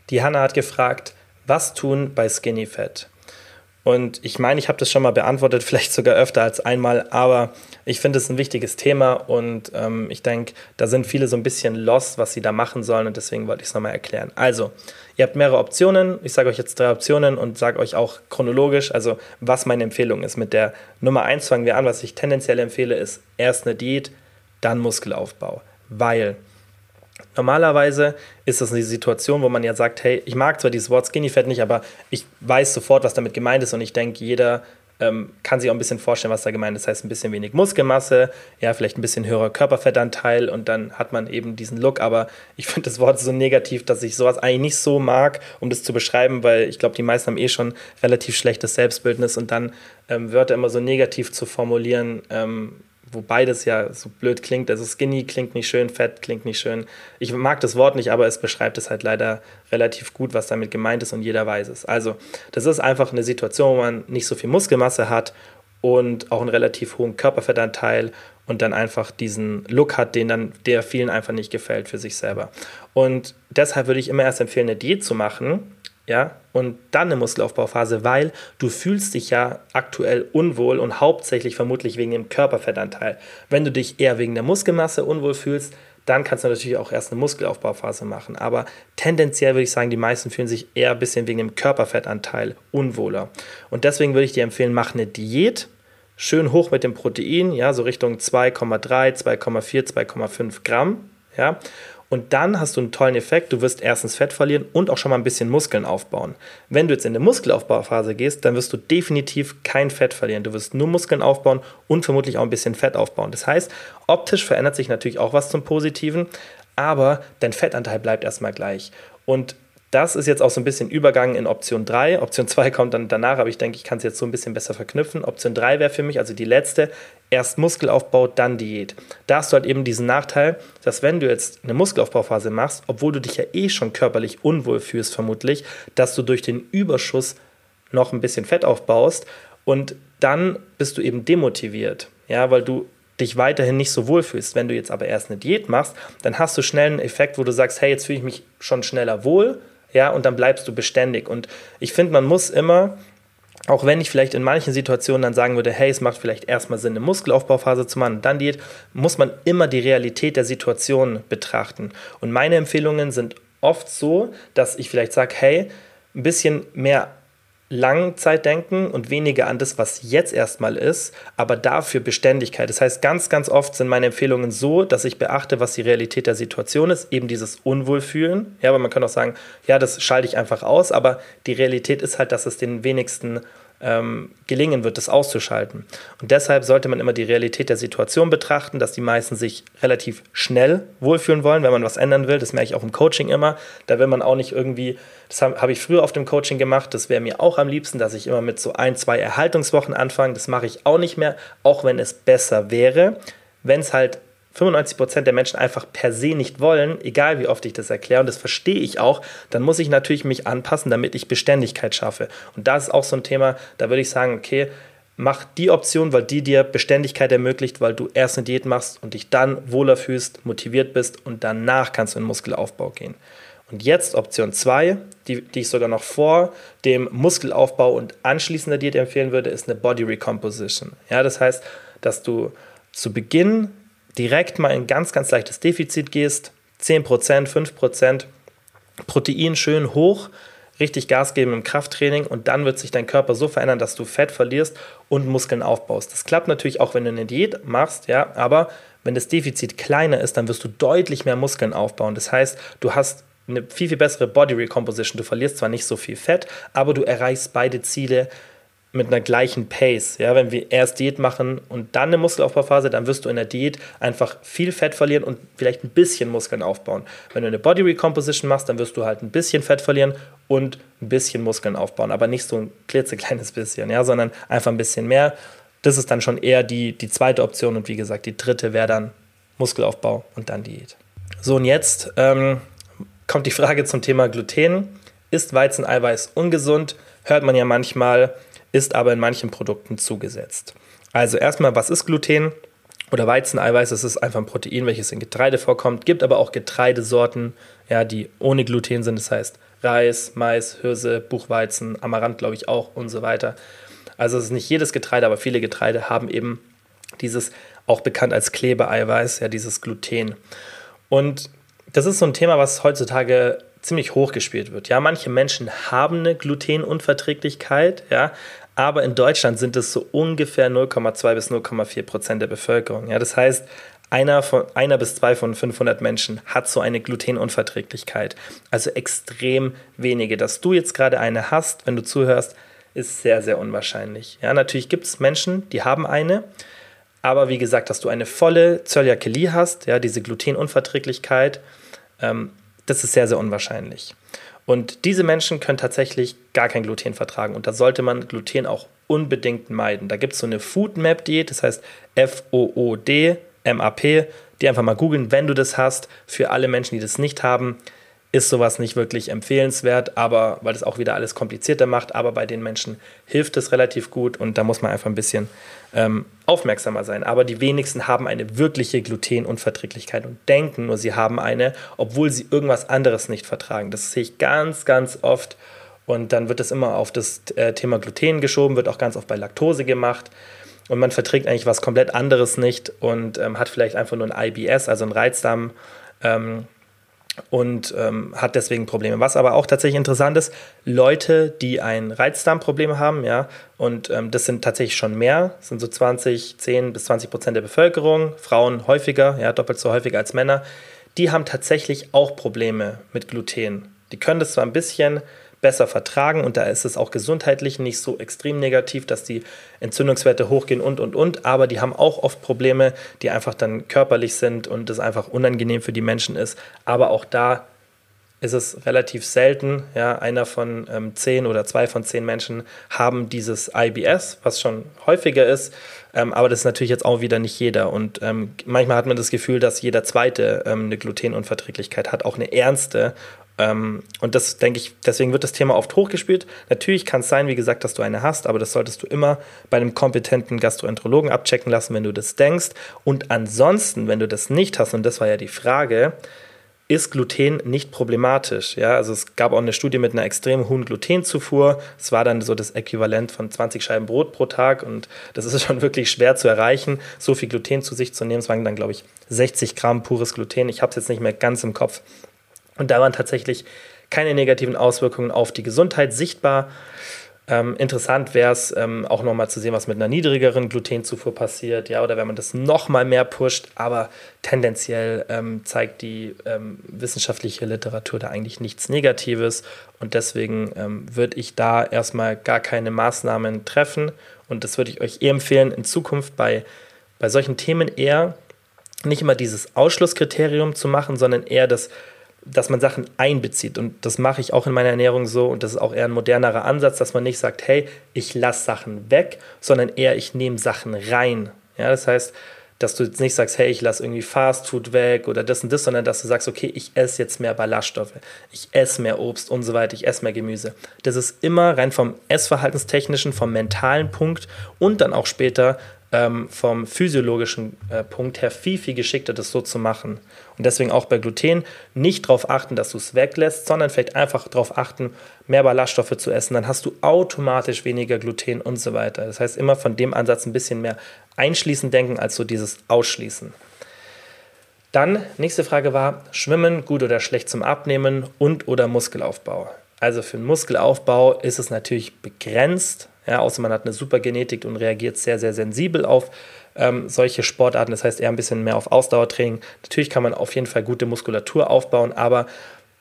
Die Hanna hat gefragt, was tun bei Skinny Fat? Und ich meine, ich habe das schon mal beantwortet, vielleicht sogar öfter als einmal, aber ich finde es ein wichtiges Thema und ähm, ich denke, da sind viele so ein bisschen lost, was sie da machen sollen und deswegen wollte ich es nochmal erklären. Also, ihr habt mehrere Optionen. Ich sage euch jetzt drei Optionen und sage euch auch chronologisch, also was meine Empfehlung ist. Mit der Nummer eins fangen wir an. Was ich tendenziell empfehle, ist erst eine Diät, dann Muskelaufbau. Weil Normalerweise ist das eine Situation, wo man ja sagt, hey, ich mag zwar dieses Wort Skinny Fat nicht, aber ich weiß sofort, was damit gemeint ist und ich denke, jeder ähm, kann sich auch ein bisschen vorstellen, was da gemeint ist. Das heißt, ein bisschen wenig Muskelmasse, ja, vielleicht ein bisschen höherer Körperfettanteil und dann hat man eben diesen Look. Aber ich finde das Wort so negativ, dass ich sowas eigentlich nicht so mag, um das zu beschreiben, weil ich glaube, die meisten haben eh schon relativ schlechtes Selbstbildnis und dann ähm, Wörter immer so negativ zu formulieren, ähm, wo beides ja so blöd klingt. Also skinny klingt nicht schön, fett klingt nicht schön. Ich mag das Wort nicht, aber es beschreibt es halt leider relativ gut, was damit gemeint ist und jeder weiß es. Also das ist einfach eine Situation, wo man nicht so viel Muskelmasse hat und auch einen relativ hohen Körperfettanteil und dann einfach diesen Look hat, den dann der vielen einfach nicht gefällt für sich selber. Und deshalb würde ich immer erst empfehlen, eine Diät zu machen, ja, und dann eine Muskelaufbauphase, weil du fühlst dich ja aktuell unwohl und hauptsächlich vermutlich wegen dem Körperfettanteil. Wenn du dich eher wegen der Muskelmasse unwohl fühlst, dann kannst du natürlich auch erst eine Muskelaufbauphase machen. Aber tendenziell würde ich sagen, die meisten fühlen sich eher ein bisschen wegen dem Körperfettanteil unwohler. Und deswegen würde ich dir empfehlen, mach eine Diät, schön hoch mit dem Protein, ja, so Richtung 2,3, 2,4, 2,5 Gramm, ja. Und dann hast du einen tollen Effekt. Du wirst erstens Fett verlieren und auch schon mal ein bisschen Muskeln aufbauen. Wenn du jetzt in eine Muskelaufbauphase gehst, dann wirst du definitiv kein Fett verlieren. Du wirst nur Muskeln aufbauen und vermutlich auch ein bisschen Fett aufbauen. Das heißt, optisch verändert sich natürlich auch was zum Positiven, aber dein Fettanteil bleibt erstmal gleich. Und das ist jetzt auch so ein bisschen Übergang in Option 3. Option 2 kommt dann danach, aber ich denke, ich kann es jetzt so ein bisschen besser verknüpfen. Option 3 wäre für mich, also die letzte, erst Muskelaufbau, dann Diät. Da hast du halt eben diesen Nachteil, dass wenn du jetzt eine Muskelaufbauphase machst, obwohl du dich ja eh schon körperlich unwohl fühlst, vermutlich, dass du durch den Überschuss noch ein bisschen Fett aufbaust Und dann bist du eben demotiviert, ja, weil du dich weiterhin nicht so wohl fühlst. Wenn du jetzt aber erst eine Diät machst, dann hast du schnell einen Effekt, wo du sagst, hey, jetzt fühle ich mich schon schneller wohl, ja, und dann bleibst du beständig. Und ich finde, man muss immer, auch wenn ich vielleicht in manchen Situationen dann sagen würde, hey, es macht vielleicht erstmal Sinn, eine Muskelaufbauphase zu machen, dann Diät, muss man immer die Realität der Situation betrachten. Und meine Empfehlungen sind oft so, dass ich vielleicht sage, hey, ein bisschen mehr Langzeitdenken und weniger an das, was jetzt erstmal ist, aber dafür Beständigkeit. Das heißt, ganz, ganz oft sind meine Empfehlungen so, dass ich beachte, was die Realität der Situation ist, eben dieses Unwohlfühlen. Ja, aber man kann auch sagen, ja, das schalte ich einfach aus, aber die Realität ist halt, dass es den wenigsten ähm, gelingen wird, das auszuschalten. Und deshalb sollte man immer die Realität der Situation betrachten, dass die meisten sich relativ schnell wohlfühlen wollen, wenn man was ändern will. Das merke ich auch im Coaching immer. Da will man auch nicht irgendwie, das habe hab ich früher auf dem Coaching gemacht, das wäre mir auch am liebsten, dass ich immer mit so ein, zwei Erhaltungswochen anfange. Das mache ich auch nicht mehr, auch wenn es besser wäre. Wenn es halt 95% der Menschen einfach per se nicht wollen, egal wie oft ich das erkläre, und das verstehe ich auch, dann muss ich natürlich mich anpassen, damit ich Beständigkeit schaffe. Und das ist auch so ein Thema, da würde ich sagen, okay, mach die Option, weil die dir Beständigkeit ermöglicht, weil du erst eine Diät machst und dich dann wohler fühlst, motiviert bist und danach kannst du in den Muskelaufbau gehen. Und jetzt Option 2, die, die ich sogar noch vor dem Muskelaufbau und anschließender Diät empfehlen würde, ist eine Body Recomposition. Ja, das heißt, dass du zu Beginn direkt mal in ganz, ganz leichtes Defizit gehst, 10%, 5%, Protein schön hoch, richtig Gas geben im Krafttraining und dann wird sich dein Körper so verändern, dass du Fett verlierst und Muskeln aufbaust. Das klappt natürlich auch, wenn du eine Diät machst, ja, aber wenn das Defizit kleiner ist, dann wirst du deutlich mehr Muskeln aufbauen. Das heißt, du hast eine viel, viel bessere Body Recomposition. Du verlierst zwar nicht so viel Fett, aber du erreichst beide Ziele mit einer gleichen Pace. Ja, wenn wir erst Diät machen und dann eine Muskelaufbauphase, dann wirst du in der Diät einfach viel Fett verlieren und vielleicht ein bisschen Muskeln aufbauen. Wenn du eine Body Recomposition machst, dann wirst du halt ein bisschen Fett verlieren und ein bisschen Muskeln aufbauen, aber nicht so ein klitzekleines bisschen, ja, sondern einfach ein bisschen mehr. Das ist dann schon eher die, die zweite Option und wie gesagt, die dritte wäre dann Muskelaufbau und dann Diät. So, und jetzt ähm, kommt die Frage zum Thema Gluten. Ist Weizeneiweiß ungesund? Hört man ja manchmal ist aber in manchen Produkten zugesetzt. Also erstmal, was ist Gluten? Oder Weizeneiweiß, das ist einfach ein Protein, welches in Getreide vorkommt. Gibt aber auch Getreidesorten, ja, die ohne Gluten sind. Das heißt Reis, Mais, Hirse, Buchweizen, Amaranth, glaube ich auch und so weiter. Also es ist nicht jedes Getreide, aber viele Getreide haben eben dieses, auch bekannt als Klebeeiweiß, ja, dieses Gluten. Und das ist so ein Thema, was heutzutage ziemlich hoch gespielt wird. Ja, manche Menschen haben eine Glutenunverträglichkeit, ja, aber in Deutschland sind es so ungefähr 0,2 bis 0,4 Prozent der Bevölkerung. Ja, das heißt, einer, von, einer bis zwei von 500 Menschen hat so eine Glutenunverträglichkeit. Also extrem wenige. Dass du jetzt gerade eine hast, wenn du zuhörst, ist sehr, sehr unwahrscheinlich. Ja, natürlich gibt es Menschen, die haben eine. Aber wie gesagt, dass du eine volle Zöliakie hast, ja, diese Glutenunverträglichkeit, ähm, das ist sehr, sehr unwahrscheinlich. Und diese Menschen können tatsächlich gar kein Gluten vertragen. Und da sollte man Gluten auch unbedingt meiden. Da gibt es so eine Food Map Diät, das heißt F-O-O-D, M-A-P. Die einfach mal googeln, wenn du das hast. Für alle Menschen, die das nicht haben, ist sowas nicht wirklich empfehlenswert, aber weil das auch wieder alles komplizierter macht, aber bei den Menschen hilft es relativ gut und da muss man einfach ein bisschen ähm, aufmerksamer sein. Aber die wenigsten haben eine wirkliche Glutenunverträglichkeit und denken nur, sie haben eine, obwohl sie irgendwas anderes nicht vertragen. Das sehe ich ganz, ganz oft und dann wird das immer auf das äh, Thema Gluten geschoben, wird auch ganz oft bei Laktose gemacht und man verträgt eigentlich was komplett anderes nicht und ähm, hat vielleicht einfach nur ein IBS, also ein Reizdarm. Ähm, und ähm, hat deswegen Probleme. Was aber auch tatsächlich interessant ist, Leute, die ein Reizdarmproblem haben, ja, und ähm, das sind tatsächlich schon mehr, sind so 20, 10 bis 20 Prozent der Bevölkerung, Frauen häufiger, ja, doppelt so häufig als Männer, die haben tatsächlich auch Probleme mit Gluten. Die können das zwar ein bisschen, besser vertragen und da ist es auch gesundheitlich nicht so extrem negativ, dass die Entzündungswerte hochgehen und und und, aber die haben auch oft Probleme, die einfach dann körperlich sind und es einfach unangenehm für die Menschen ist. Aber auch da ist es relativ selten. Ja, einer von ähm, zehn oder zwei von zehn Menschen haben dieses IBS, was schon häufiger ist. Ähm, aber das ist natürlich jetzt auch wieder nicht jeder. Und ähm, manchmal hat man das Gefühl, dass jeder Zweite ähm, eine Glutenunverträglichkeit hat, auch eine ernste Ähm, und das denke ich, deswegen wird das Thema oft hochgespielt. Natürlich kann es sein, wie gesagt, dass du eine hast, aber das solltest du immer bei einem kompetenten Gastroenterologen abchecken lassen, wenn du das denkst. Und ansonsten, wenn du das nicht hast, und das war ja die Frage, ist Gluten nicht problematisch. Ja, also es gab auch eine Studie mit einer extrem hohen Glutenzufuhr. Es war dann so das Äquivalent von 20 Scheiben Brot pro Tag und das ist schon wirklich schwer zu erreichen, so viel Gluten zu sich zu nehmen. Es waren dann, glaube ich, 60 Gramm pures Gluten. Ich habe es jetzt nicht mehr ganz im Kopf. Und da waren tatsächlich keine negativen Auswirkungen auf die Gesundheit sichtbar. Ähm, interessant wäre es ähm, auch nochmal zu sehen, was mit einer niedrigeren Glutenzufuhr passiert, ja, oder wenn man das nochmal mehr pusht, aber tendenziell ähm, zeigt die ähm, wissenschaftliche Literatur da eigentlich nichts Negatives. Und deswegen ähm, würde ich da erstmal gar keine Maßnahmen treffen. Und das würde ich euch eher empfehlen, in Zukunft bei, bei solchen Themen eher nicht immer dieses Ausschlusskriterium zu machen, sondern eher das dass man Sachen einbezieht. Und das mache ich auch in meiner Ernährung so. Und das ist auch eher ein modernerer Ansatz, dass man nicht sagt, hey, ich lasse Sachen weg, sondern eher, ich nehme Sachen rein. Ja, das heißt, dass du jetzt nicht sagst, hey, ich lasse irgendwie Fastfood weg oder das und das, sondern dass du sagst, okay, ich esse jetzt mehr Ballaststoffe, ich esse mehr Obst und so weiter, ich esse mehr Gemüse. Das ist immer rein vom Essverhaltenstechnischen, vom mentalen Punkt und dann auch später ähm, vom physiologischen äh, Punkt her viel, viel geschickter, das so zu machen. Und deswegen auch bei Gluten nicht darauf achten, dass du es weglässt, sondern vielleicht einfach darauf achten, mehr Ballaststoffe zu essen. Dann hast du automatisch weniger Gluten und so weiter. Das heißt, immer von dem Ansatz ein bisschen mehr einschließen denken, als so dieses Ausschließen. Dann, nächste Frage war, Schwimmen gut oder schlecht zum Abnehmen und oder Muskelaufbau? Also für den Muskelaufbau ist es natürlich begrenzt, ja, außer man hat eine super Genetik und reagiert sehr, sehr sensibel auf ähm, solche Sportarten. Das heißt eher ein bisschen mehr auf Ausdauertraining. Natürlich kann man auf jeden Fall gute Muskulatur aufbauen, aber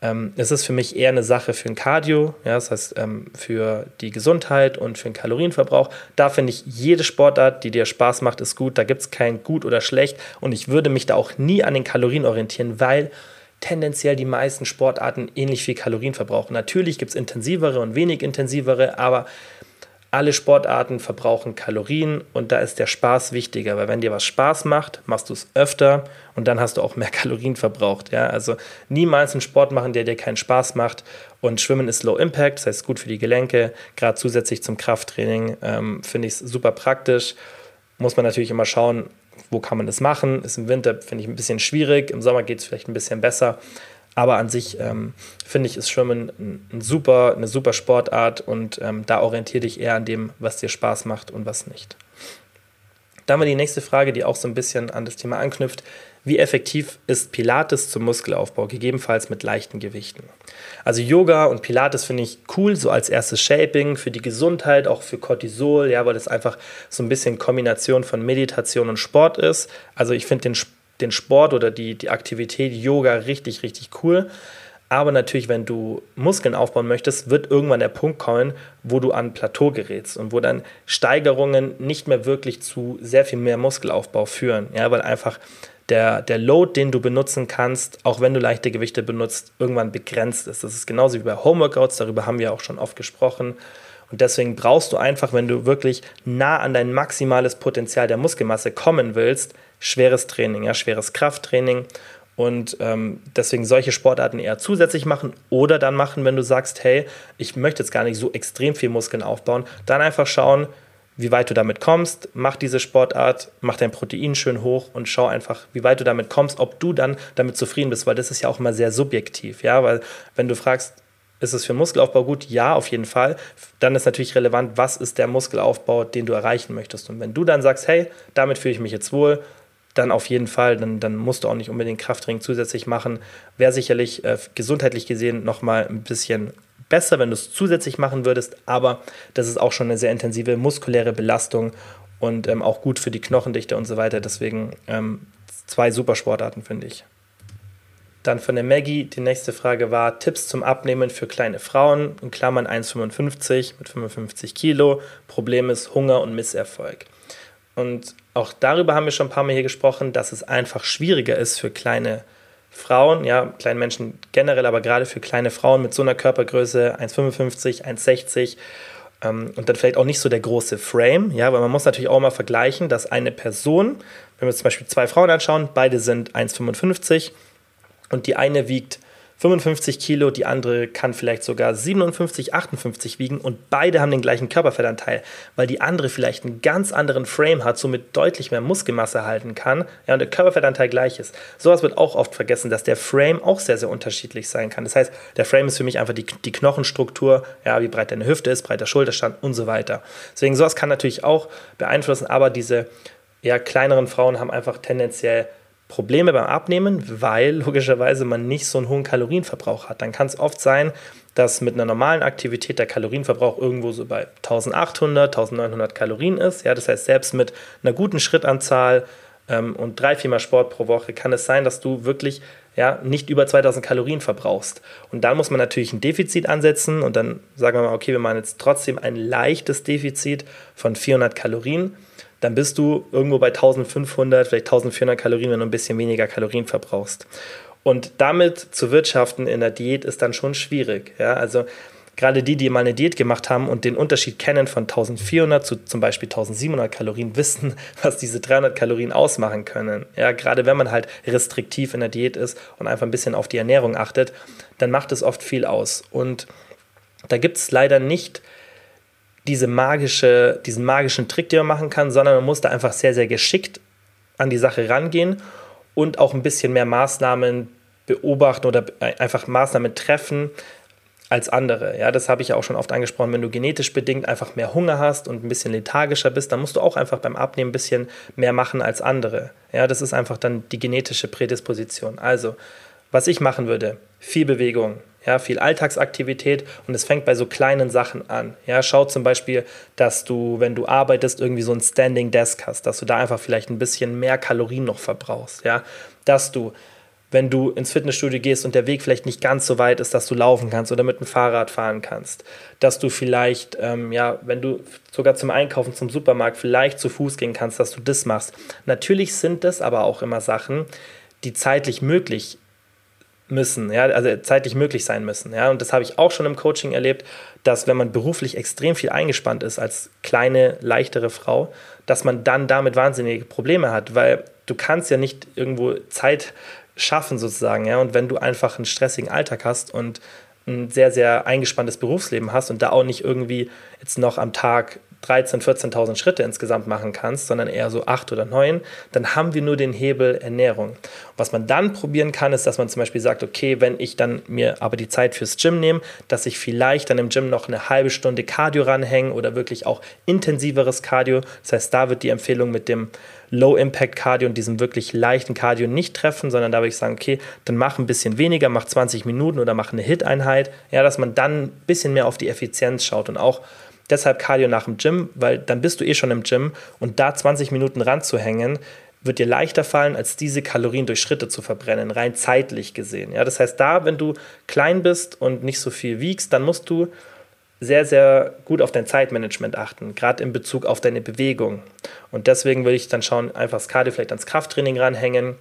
ähm, es ist für mich eher eine Sache für ein Cardio, ja, das heißt ähm, für die Gesundheit und für den Kalorienverbrauch. Da finde ich, jede Sportart, die dir Spaß macht, ist gut. Da gibt es kein gut oder schlecht. Und ich würde mich da auch nie an den Kalorien orientieren, weil tendenziell die meisten Sportarten ähnlich viel Kalorien verbrauchen. Natürlich gibt es intensivere und wenig intensivere, aber alle Sportarten verbrauchen Kalorien und da ist der Spaß wichtiger, weil wenn dir was Spaß macht, machst du es öfter und dann hast du auch mehr Kalorien verbraucht. Ja? Also niemals einen Sport machen, der dir keinen Spaß macht. Und Schwimmen ist Low Impact, das heißt gut für die Gelenke, gerade zusätzlich zum Krafttraining ähm, finde ich es super praktisch. Muss man natürlich immer schauen, wo kann man das machen. Ist im Winter, finde ich, ein bisschen schwierig, im Sommer geht es vielleicht ein bisschen besser. Aber an sich ähm, finde ich, ist Schwimmen ein, ein, super, eine super Sportart und ähm, da orientiere dich eher an dem, was dir Spaß macht und was nicht. Dann wir die nächste Frage, die auch so ein bisschen an das Thema anknüpft. Wie effektiv ist Pilates zum Muskelaufbau, gegebenenfalls mit leichten Gewichten? Also Yoga und Pilates finde ich cool, so als erstes Shaping für die Gesundheit, auch für Cortisol, ja, weil das einfach so ein bisschen Kombination von Meditation und Sport ist. Also ich finde den Sport den Sport oder die, die Aktivität Yoga richtig, richtig cool. Aber natürlich, wenn du Muskeln aufbauen möchtest, wird irgendwann der Punkt kommen, wo du an Plateau gerätst und wo dann Steigerungen nicht mehr wirklich zu sehr viel mehr Muskelaufbau führen. Ja, weil einfach der, der Load, den du benutzen kannst, auch wenn du leichte Gewichte benutzt, irgendwann begrenzt ist. Das ist genauso wie bei Homeworkouts, darüber haben wir auch schon oft gesprochen. Und deswegen brauchst du einfach, wenn du wirklich nah an dein maximales Potenzial der Muskelmasse kommen willst, schweres Training, ja, schweres Krafttraining. Und ähm, deswegen solche Sportarten eher zusätzlich machen oder dann machen, wenn du sagst, hey, ich möchte jetzt gar nicht so extrem viel Muskeln aufbauen, dann einfach schauen, wie weit du damit kommst, mach diese Sportart, mach dein Protein schön hoch und schau einfach, wie weit du damit kommst, ob du dann damit zufrieden bist, weil das ist ja auch immer sehr subjektiv, ja, weil wenn du fragst, ist es für Muskelaufbau gut? Ja, auf jeden Fall. Dann ist natürlich relevant, was ist der Muskelaufbau, den du erreichen möchtest. Und wenn du dann sagst, hey, damit fühle ich mich jetzt wohl, dann auf jeden Fall, dann, dann musst du auch nicht unbedingt Krafttraining zusätzlich machen. Wäre sicherlich äh, gesundheitlich gesehen nochmal ein bisschen besser, wenn du es zusätzlich machen würdest, aber das ist auch schon eine sehr intensive muskuläre Belastung und ähm, auch gut für die Knochendichte und so weiter. Deswegen ähm, zwei super Sportarten, finde ich. Dann von der Maggie, die nächste Frage war: Tipps zum Abnehmen für kleine Frauen, in Klammern 1,55 mit 55 Kilo. Problem ist Hunger und Misserfolg. Und auch darüber haben wir schon ein paar Mal hier gesprochen, dass es einfach schwieriger ist für kleine Frauen, ja, kleine Menschen generell, aber gerade für kleine Frauen mit so einer Körpergröße 1,55, 1,60 ähm, und dann vielleicht auch nicht so der große Frame, ja, weil man muss natürlich auch mal vergleichen, dass eine Person, wenn wir zum Beispiel zwei Frauen anschauen, beide sind 1,55 und die eine wiegt 55 Kilo, die andere kann vielleicht sogar 57, 58 wiegen und beide haben den gleichen Körperfettanteil, weil die andere vielleicht einen ganz anderen Frame hat, somit deutlich mehr Muskelmasse halten kann ja, und der Körperfettanteil gleich ist. Sowas wird auch oft vergessen, dass der Frame auch sehr, sehr unterschiedlich sein kann. Das heißt, der Frame ist für mich einfach die, die Knochenstruktur, ja, wie breit deine Hüfte ist, breiter Schulterstand und so weiter. Deswegen sowas kann natürlich auch beeinflussen, aber diese ja, kleineren Frauen haben einfach tendenziell Probleme beim Abnehmen, weil logischerweise man nicht so einen hohen Kalorienverbrauch hat. Dann kann es oft sein, dass mit einer normalen Aktivität der Kalorienverbrauch irgendwo so bei 1800, 1900 Kalorien ist. Ja, das heißt, selbst mit einer guten Schrittanzahl ähm, und drei, viermal Sport pro Woche kann es sein, dass du wirklich ja, nicht über 2000 Kalorien verbrauchst. Und dann muss man natürlich ein Defizit ansetzen und dann sagen wir mal, okay, wir machen jetzt trotzdem ein leichtes Defizit von 400 Kalorien dann bist du irgendwo bei 1500, vielleicht 1400 Kalorien, wenn du ein bisschen weniger Kalorien verbrauchst. Und damit zu wirtschaften in der Diät ist dann schon schwierig. Ja? Also gerade die, die mal eine Diät gemacht haben und den Unterschied kennen von 1400 zu zum Beispiel 1700 Kalorien, wissen, was diese 300 Kalorien ausmachen können. Ja, gerade wenn man halt restriktiv in der Diät ist und einfach ein bisschen auf die Ernährung achtet, dann macht es oft viel aus. Und da gibt es leider nicht diese magische, diesen magischen Trick, den man machen kann, sondern man muss da einfach sehr, sehr geschickt an die Sache rangehen und auch ein bisschen mehr Maßnahmen beobachten oder einfach Maßnahmen treffen als andere. Ja, das habe ich ja auch schon oft angesprochen. Wenn du genetisch bedingt einfach mehr Hunger hast und ein bisschen lethargischer bist, dann musst du auch einfach beim Abnehmen ein bisschen mehr machen als andere. Ja, das ist einfach dann die genetische Prädisposition. Also, was ich machen würde, viel Bewegung, ja, viel Alltagsaktivität und es fängt bei so kleinen Sachen an. Ja, schau zum Beispiel, dass du, wenn du arbeitest, irgendwie so ein Standing Desk hast, dass du da einfach vielleicht ein bisschen mehr Kalorien noch verbrauchst. Ja, dass du wenn du ins Fitnessstudio gehst und der Weg vielleicht nicht ganz so weit ist, dass du laufen kannst oder mit dem Fahrrad fahren kannst. Dass du vielleicht, ähm, ja, wenn du sogar zum Einkaufen, zum Supermarkt vielleicht zu Fuß gehen kannst, dass du das machst. Natürlich sind das aber auch immer Sachen, die zeitlich möglich müssen, ja, also zeitlich möglich sein müssen. Ja, und das habe ich auch schon im Coaching erlebt, dass wenn man beruflich extrem viel eingespannt ist als kleine, leichtere Frau, dass man dann damit wahnsinnige Probleme hat, weil du kannst ja nicht irgendwo Zeit schaffen sozusagen, ja, und wenn du einfach einen stressigen Alltag hast und ein sehr, sehr eingespanntes Berufsleben hast und da auch nicht irgendwie jetzt noch am Tag 13.000, 14.000 Schritte insgesamt machen kannst, sondern eher so acht oder neun, dann haben wir nur den Hebel Ernährung. Was man dann probieren kann, ist, dass man zum Beispiel sagt, okay, wenn ich dann mir aber die Zeit fürs Gym nehme, dass ich vielleicht dann im Gym noch eine halbe Stunde Cardio ranhänge oder wirklich auch intensiveres Cardio. Das heißt, da wird die Empfehlung mit dem Low-Impact-Cardio und diesem wirklich leichten Cardio nicht treffen, sondern da würde ich sagen, okay, dann mach ein bisschen weniger, mach 20 Minuten oder mach eine Hit-Einheit. Ja, dass man dann ein bisschen mehr auf die Effizienz schaut und auch Deshalb Cardio nach dem Gym, weil dann bist du eh schon im Gym und da 20 Minuten ranzuhängen, wird dir leichter fallen, als diese Kalorien durch Schritte zu verbrennen, rein zeitlich gesehen. Ja, das heißt, da, wenn du klein bist und nicht so viel wiegst, dann musst du sehr, sehr gut auf dein Zeitmanagement achten, gerade in Bezug auf deine Bewegung. Und deswegen würde ich dann schauen, einfach das Cardio vielleicht ans Krafttraining ranhängen.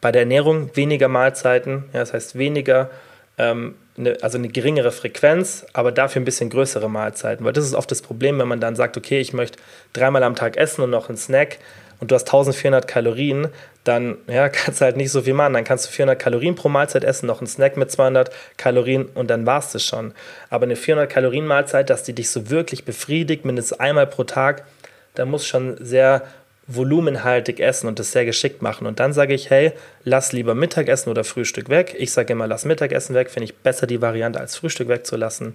Bei der Ernährung weniger Mahlzeiten, ja, das heißt weniger ähm, eine, also eine geringere Frequenz, aber dafür ein bisschen größere Mahlzeiten. Weil das ist oft das Problem, wenn man dann sagt, okay, ich möchte dreimal am Tag essen und noch einen Snack und du hast 1400 Kalorien, dann ja, kannst du halt nicht so viel machen. Dann kannst du 400 Kalorien pro Mahlzeit essen, noch einen Snack mit 200 Kalorien und dann war es das schon. Aber eine 400 Kalorien Mahlzeit, dass die dich so wirklich befriedigt, mindestens einmal pro Tag, da muss schon sehr volumenhaltig essen und das sehr geschickt machen. Und dann sage ich, hey, lass lieber Mittagessen oder Frühstück weg. Ich sage immer, lass Mittagessen weg, finde ich besser die Variante, als Frühstück wegzulassen.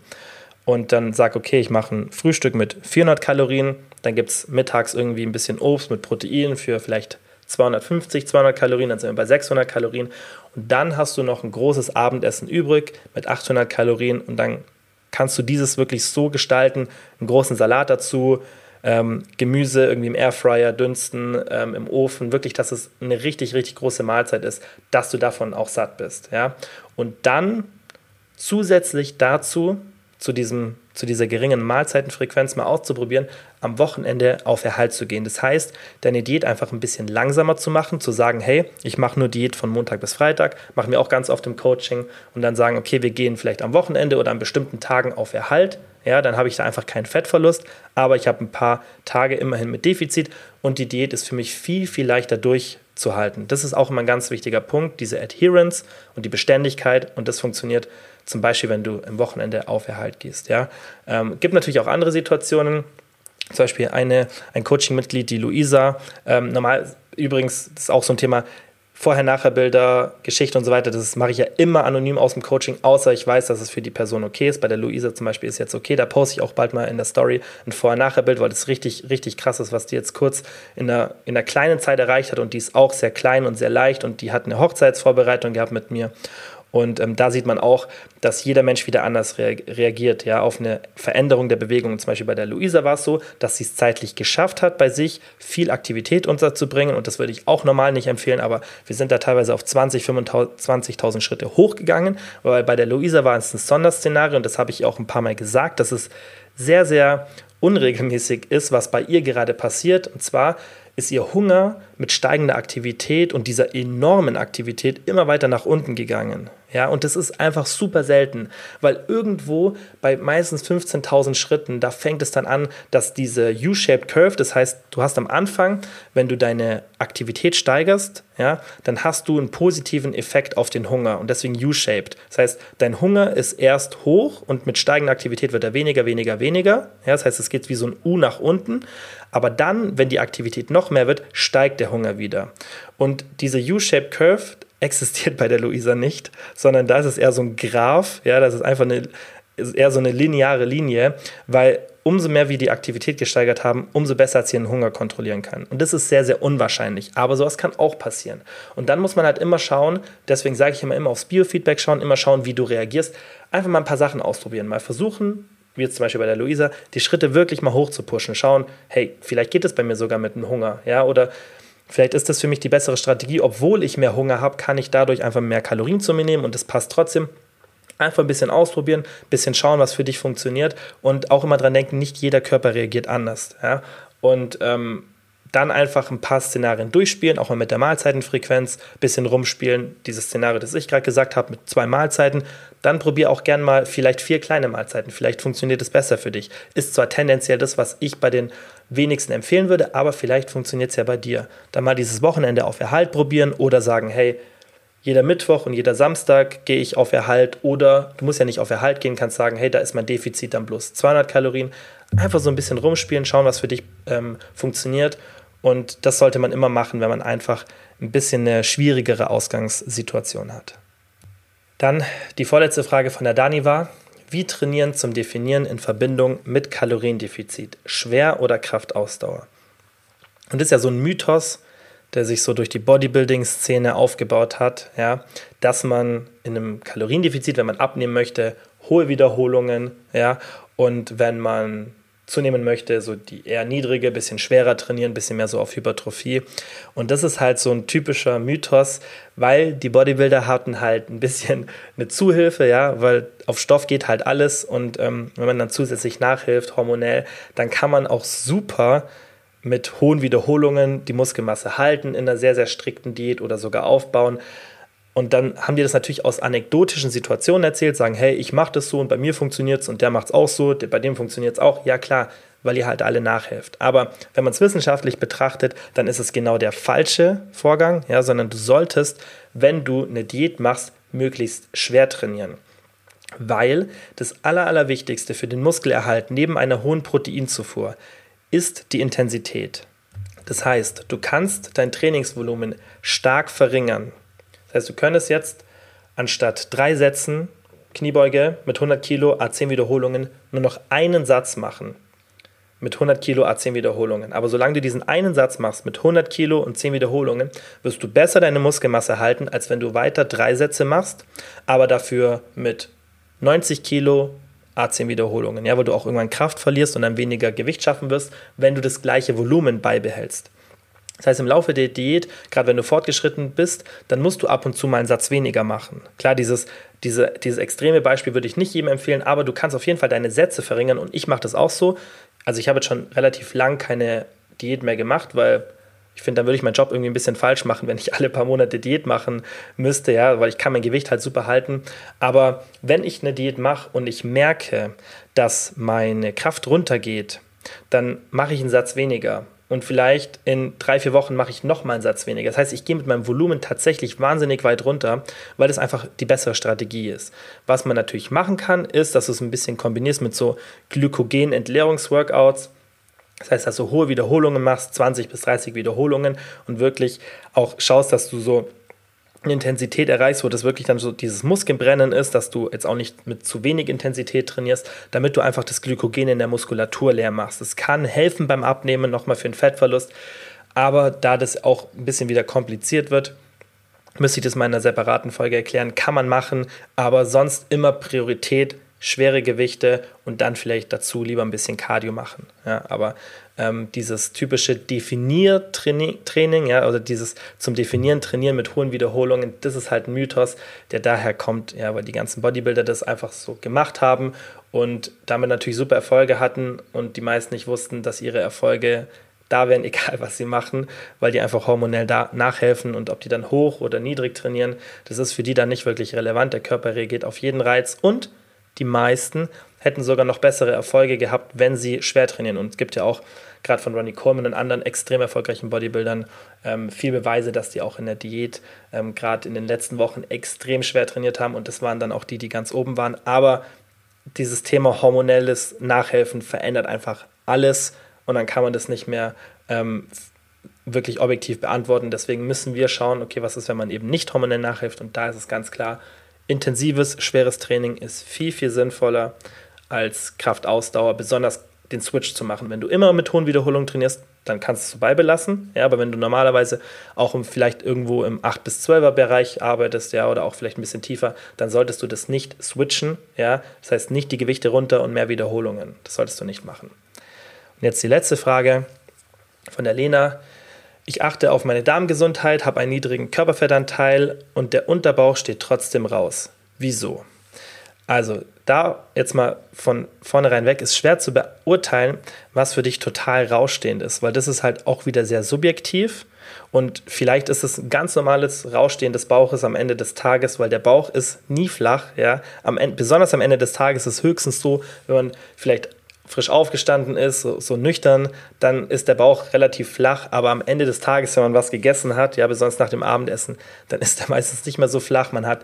Und dann sage, okay, ich mache ein Frühstück mit 400 Kalorien, dann gibt es mittags irgendwie ein bisschen Obst mit Protein für vielleicht 250, 200 Kalorien, dann sind wir bei 600 Kalorien. Und dann hast du noch ein großes Abendessen übrig mit 800 Kalorien und dann kannst du dieses wirklich so gestalten, einen großen Salat dazu, ähm, Gemüse irgendwie im Airfryer dünsten, ähm, im Ofen, wirklich, dass es eine richtig, richtig große Mahlzeit ist, dass du davon auch satt bist. Ja? Und dann zusätzlich dazu, zu, diesem, zu dieser geringen Mahlzeitenfrequenz mal auszuprobieren, am Wochenende auf Erhalt zu gehen. Das heißt, deine Diät einfach ein bisschen langsamer zu machen, zu sagen, hey, ich mache nur Diät von Montag bis Freitag, machen wir auch ganz oft im Coaching und dann sagen, okay, wir gehen vielleicht am Wochenende oder an bestimmten Tagen auf Erhalt, ja, dann habe ich da einfach keinen Fettverlust, aber ich habe ein paar Tage immerhin mit Defizit und die Diät ist für mich viel, viel leichter durch, zu halten. Das ist auch immer ein ganz wichtiger Punkt, diese Adherence und die Beständigkeit. Und das funktioniert zum Beispiel, wenn du im Wochenende auf Erhalt gehst. Ja? Ähm, gibt natürlich auch andere Situationen. Zum Beispiel eine, ein Coaching-Mitglied, die Luisa. Ähm, normal, übrigens, das ist auch so ein Thema, Vorher-Nachher-Bilder, Geschichte und so weiter, das mache ich ja immer anonym aus dem Coaching, außer ich weiß, dass es für die Person okay ist. Bei der Luisa zum Beispiel ist jetzt okay, da poste ich auch bald mal in der Story ein Vorher-Nachher-Bild, weil das richtig, richtig krass ist, was die jetzt kurz in einer, in einer kleinen Zeit erreicht hat und die ist auch sehr klein und sehr leicht und die hat eine Hochzeitsvorbereitung gehabt mit mir und ähm, da sieht man auch, dass jeder Mensch wieder anders rea reagiert, ja, auf eine Veränderung der Bewegung. Zum Beispiel bei der Luisa war es so, dass sie es zeitlich geschafft hat, bei sich viel Aktivität unterzubringen. Und das würde ich auch normal nicht empfehlen, aber wir sind da teilweise auf 20, 25.000 Schritte hochgegangen, weil bei der Luisa war es ein Sonderszenario und das habe ich auch ein paar Mal gesagt, dass es sehr, sehr unregelmäßig ist, was bei ihr gerade passiert. Und zwar ist ihr Hunger mit steigender Aktivität und dieser enormen Aktivität immer weiter nach unten gegangen. Ja, und das ist einfach super selten, weil irgendwo bei meistens 15.000 Schritten, da fängt es dann an, dass diese U-shaped Curve, das heißt, du hast am Anfang, wenn du deine Aktivität steigerst, ja, dann hast du einen positiven Effekt auf den Hunger und deswegen U-shaped. Das heißt, dein Hunger ist erst hoch und mit steigender Aktivität wird er weniger, weniger, weniger. Ja, das heißt, es geht wie so ein U nach unten. Aber dann, wenn die Aktivität noch mehr wird, steigt der Hunger wieder. Und diese U-shaped Curve, existiert bei der Luisa nicht, sondern da ist es eher so ein Graph, ja, das ist einfach eine, ist eher so eine lineare Linie, weil umso mehr wir die Aktivität gesteigert haben, umso besser hat sie den Hunger kontrollieren kann. Und das ist sehr, sehr unwahrscheinlich. Aber sowas kann auch passieren. Und dann muss man halt immer schauen, deswegen sage ich immer, immer aufs Biofeedback schauen, immer schauen, wie du reagierst. Einfach mal ein paar Sachen ausprobieren. Mal versuchen, wie jetzt zum Beispiel bei der Luisa, die Schritte wirklich mal hoch zu pushen. Schauen, hey, vielleicht geht es bei mir sogar mit dem Hunger. Ja, oder Vielleicht ist das für mich die bessere Strategie. Obwohl ich mehr Hunger habe, kann ich dadurch einfach mehr Kalorien zu mir nehmen und das passt trotzdem. Einfach ein bisschen ausprobieren, ein bisschen schauen, was für dich funktioniert und auch immer dran denken, nicht jeder Körper reagiert anders. Ja? Und ähm, dann einfach ein paar Szenarien durchspielen, auch mal mit der Mahlzeitenfrequenz, bisschen rumspielen. Dieses Szenario, das ich gerade gesagt habe, mit zwei Mahlzeiten. Dann probier auch gern mal vielleicht vier kleine Mahlzeiten. Vielleicht funktioniert es besser für dich. Ist zwar tendenziell das, was ich bei den wenigsten empfehlen würde, aber vielleicht funktioniert es ja bei dir. Dann mal dieses Wochenende auf Erhalt probieren oder sagen, hey, jeder Mittwoch und jeder Samstag gehe ich auf Erhalt oder du musst ja nicht auf Erhalt gehen, kannst sagen, hey, da ist mein Defizit dann bloß 200 Kalorien. Einfach so ein bisschen rumspielen, schauen, was für dich ähm, funktioniert und das sollte man immer machen, wenn man einfach ein bisschen eine schwierigere Ausgangssituation hat. Dann die vorletzte Frage von der Dani war, wie trainieren zum Definieren in Verbindung mit Kaloriendefizit? Schwer oder Kraftausdauer? Und das ist ja so ein Mythos, der sich so durch die Bodybuilding-Szene aufgebaut hat, ja, dass man in einem Kaloriendefizit, wenn man abnehmen möchte, hohe Wiederholungen, ja, und wenn man zunehmen möchte, so die eher niedrige, bisschen schwerer trainieren, bisschen mehr so auf Hypertrophie. Und das ist halt so ein typischer Mythos, weil die Bodybuilder hatten halt ein bisschen eine Zuhilfe, ja, weil auf Stoff geht halt alles und ähm, wenn man dann zusätzlich nachhilft, hormonell, dann kann man auch super mit hohen Wiederholungen die Muskelmasse halten in einer sehr, sehr strikten Diät oder sogar aufbauen. Und dann haben die das natürlich aus anekdotischen Situationen erzählt, sagen, hey, ich mache das so und bei mir funktioniert es und der macht es auch so, bei dem funktioniert es auch. Ja klar, weil ihr halt alle nachhelft. Aber wenn man es wissenschaftlich betrachtet, dann ist es genau der falsche Vorgang, ja, sondern du solltest, wenn du eine Diät machst, möglichst schwer trainieren. Weil das Aller, Allerwichtigste für den Muskelerhalt neben einer hohen Proteinzufuhr ist die Intensität. Das heißt, du kannst dein Trainingsvolumen stark verringern, das heißt, du könntest jetzt anstatt drei Sätzen Kniebeuge mit 100 Kilo A10 Wiederholungen nur noch einen Satz machen. Mit 100 Kilo A10 Wiederholungen. Aber solange du diesen einen Satz machst mit 100 Kilo und 10 Wiederholungen, wirst du besser deine Muskelmasse halten, als wenn du weiter drei Sätze machst, aber dafür mit 90 Kilo A10 Wiederholungen. Ja, weil du auch irgendwann Kraft verlierst und dann weniger Gewicht schaffen wirst, wenn du das gleiche Volumen beibehältst. Das heißt, im Laufe der Diät, gerade wenn du fortgeschritten bist, dann musst du ab und zu mal einen Satz weniger machen. Klar, dieses, diese, dieses extreme Beispiel würde ich nicht jedem empfehlen, aber du kannst auf jeden Fall deine Sätze verringern und ich mache das auch so. Also ich habe jetzt schon relativ lang keine Diät mehr gemacht, weil ich finde, dann würde ich meinen Job irgendwie ein bisschen falsch machen, wenn ich alle paar Monate Diät machen müsste, ja, weil ich kann mein Gewicht halt super halten. Aber wenn ich eine Diät mache und ich merke, dass meine Kraft runtergeht, dann mache ich einen Satz weniger und vielleicht in drei, vier Wochen mache ich nochmal einen Satz weniger. Das heißt, ich gehe mit meinem Volumen tatsächlich wahnsinnig weit runter, weil das einfach die bessere Strategie ist. Was man natürlich machen kann, ist, dass du es ein bisschen kombinierst mit so Glykogen-Entleerungsworkouts. Das heißt, dass du hohe Wiederholungen machst, 20 bis 30 Wiederholungen und wirklich auch schaust, dass du so Intensität erreichst, wo das wirklich dann so dieses Muskelbrennen ist, dass du jetzt auch nicht mit zu wenig Intensität trainierst, damit du einfach das Glykogen in der Muskulatur leer machst. Das kann helfen beim Abnehmen nochmal für den Fettverlust, aber da das auch ein bisschen wieder kompliziert wird, müsste ich das mal in einer separaten Folge erklären. Kann man machen, aber sonst immer Priorität schwere Gewichte und dann vielleicht dazu lieber ein bisschen Cardio machen. Ja, aber ähm, dieses typische Definiertraining, ja, oder dieses zum Definieren trainieren mit hohen Wiederholungen, das ist halt ein Mythos, der daher kommt, ja, weil die ganzen Bodybuilder das einfach so gemacht haben und damit natürlich super Erfolge hatten und die meisten nicht wussten, dass ihre Erfolge da wären, egal was sie machen, weil die einfach hormonell da nachhelfen und ob die dann hoch oder niedrig trainieren, das ist für die dann nicht wirklich relevant. Der Körper reagiert auf jeden Reiz und die meisten hätten sogar noch bessere Erfolge gehabt, wenn sie schwer trainieren. Und es gibt ja auch gerade von Ronnie Coleman und anderen extrem erfolgreichen Bodybuildern ähm, viel Beweise, dass die auch in der Diät ähm, gerade in den letzten Wochen extrem schwer trainiert haben. Und das waren dann auch die, die ganz oben waren. Aber dieses Thema hormonelles Nachhelfen verändert einfach alles und dann kann man das nicht mehr ähm, wirklich objektiv beantworten. Deswegen müssen wir schauen, okay, was ist, wenn man eben nicht hormonell nachhilft? Und da ist es ganz klar, intensives, schweres Training ist viel, viel sinnvoller als Kraftausdauer, besonders den Switch zu machen. Wenn du immer mit hohen Wiederholungen trainierst, dann kannst du es so beibelassen. Ja, aber wenn du normalerweise auch im, vielleicht irgendwo im 8 bis 12er Bereich arbeitest, ja, oder auch vielleicht ein bisschen tiefer, dann solltest du das nicht switchen, ja. Das heißt nicht die Gewichte runter und mehr Wiederholungen. Das solltest du nicht machen. Und jetzt die letzte Frage von der Lena. Ich achte auf meine Darmgesundheit, habe einen niedrigen Körperfettanteil und der Unterbauch steht trotzdem raus. Wieso? Also, da jetzt mal von vornherein weg, ist schwer zu beurteilen, was für dich total rausstehend ist, weil das ist halt auch wieder sehr subjektiv und vielleicht ist es ein ganz normales Rausstehen des Bauches am Ende des Tages, weil der Bauch ist nie flach, ja. Am Ende, besonders am Ende des Tages ist es höchstens so, wenn man vielleicht frisch aufgestanden ist, so, so, nüchtern, dann ist der Bauch relativ flach. Aber am Ende des Tages, wenn man was gegessen hat, ja, besonders nach dem Abendessen, dann ist er meistens nicht mehr so flach. Man hat,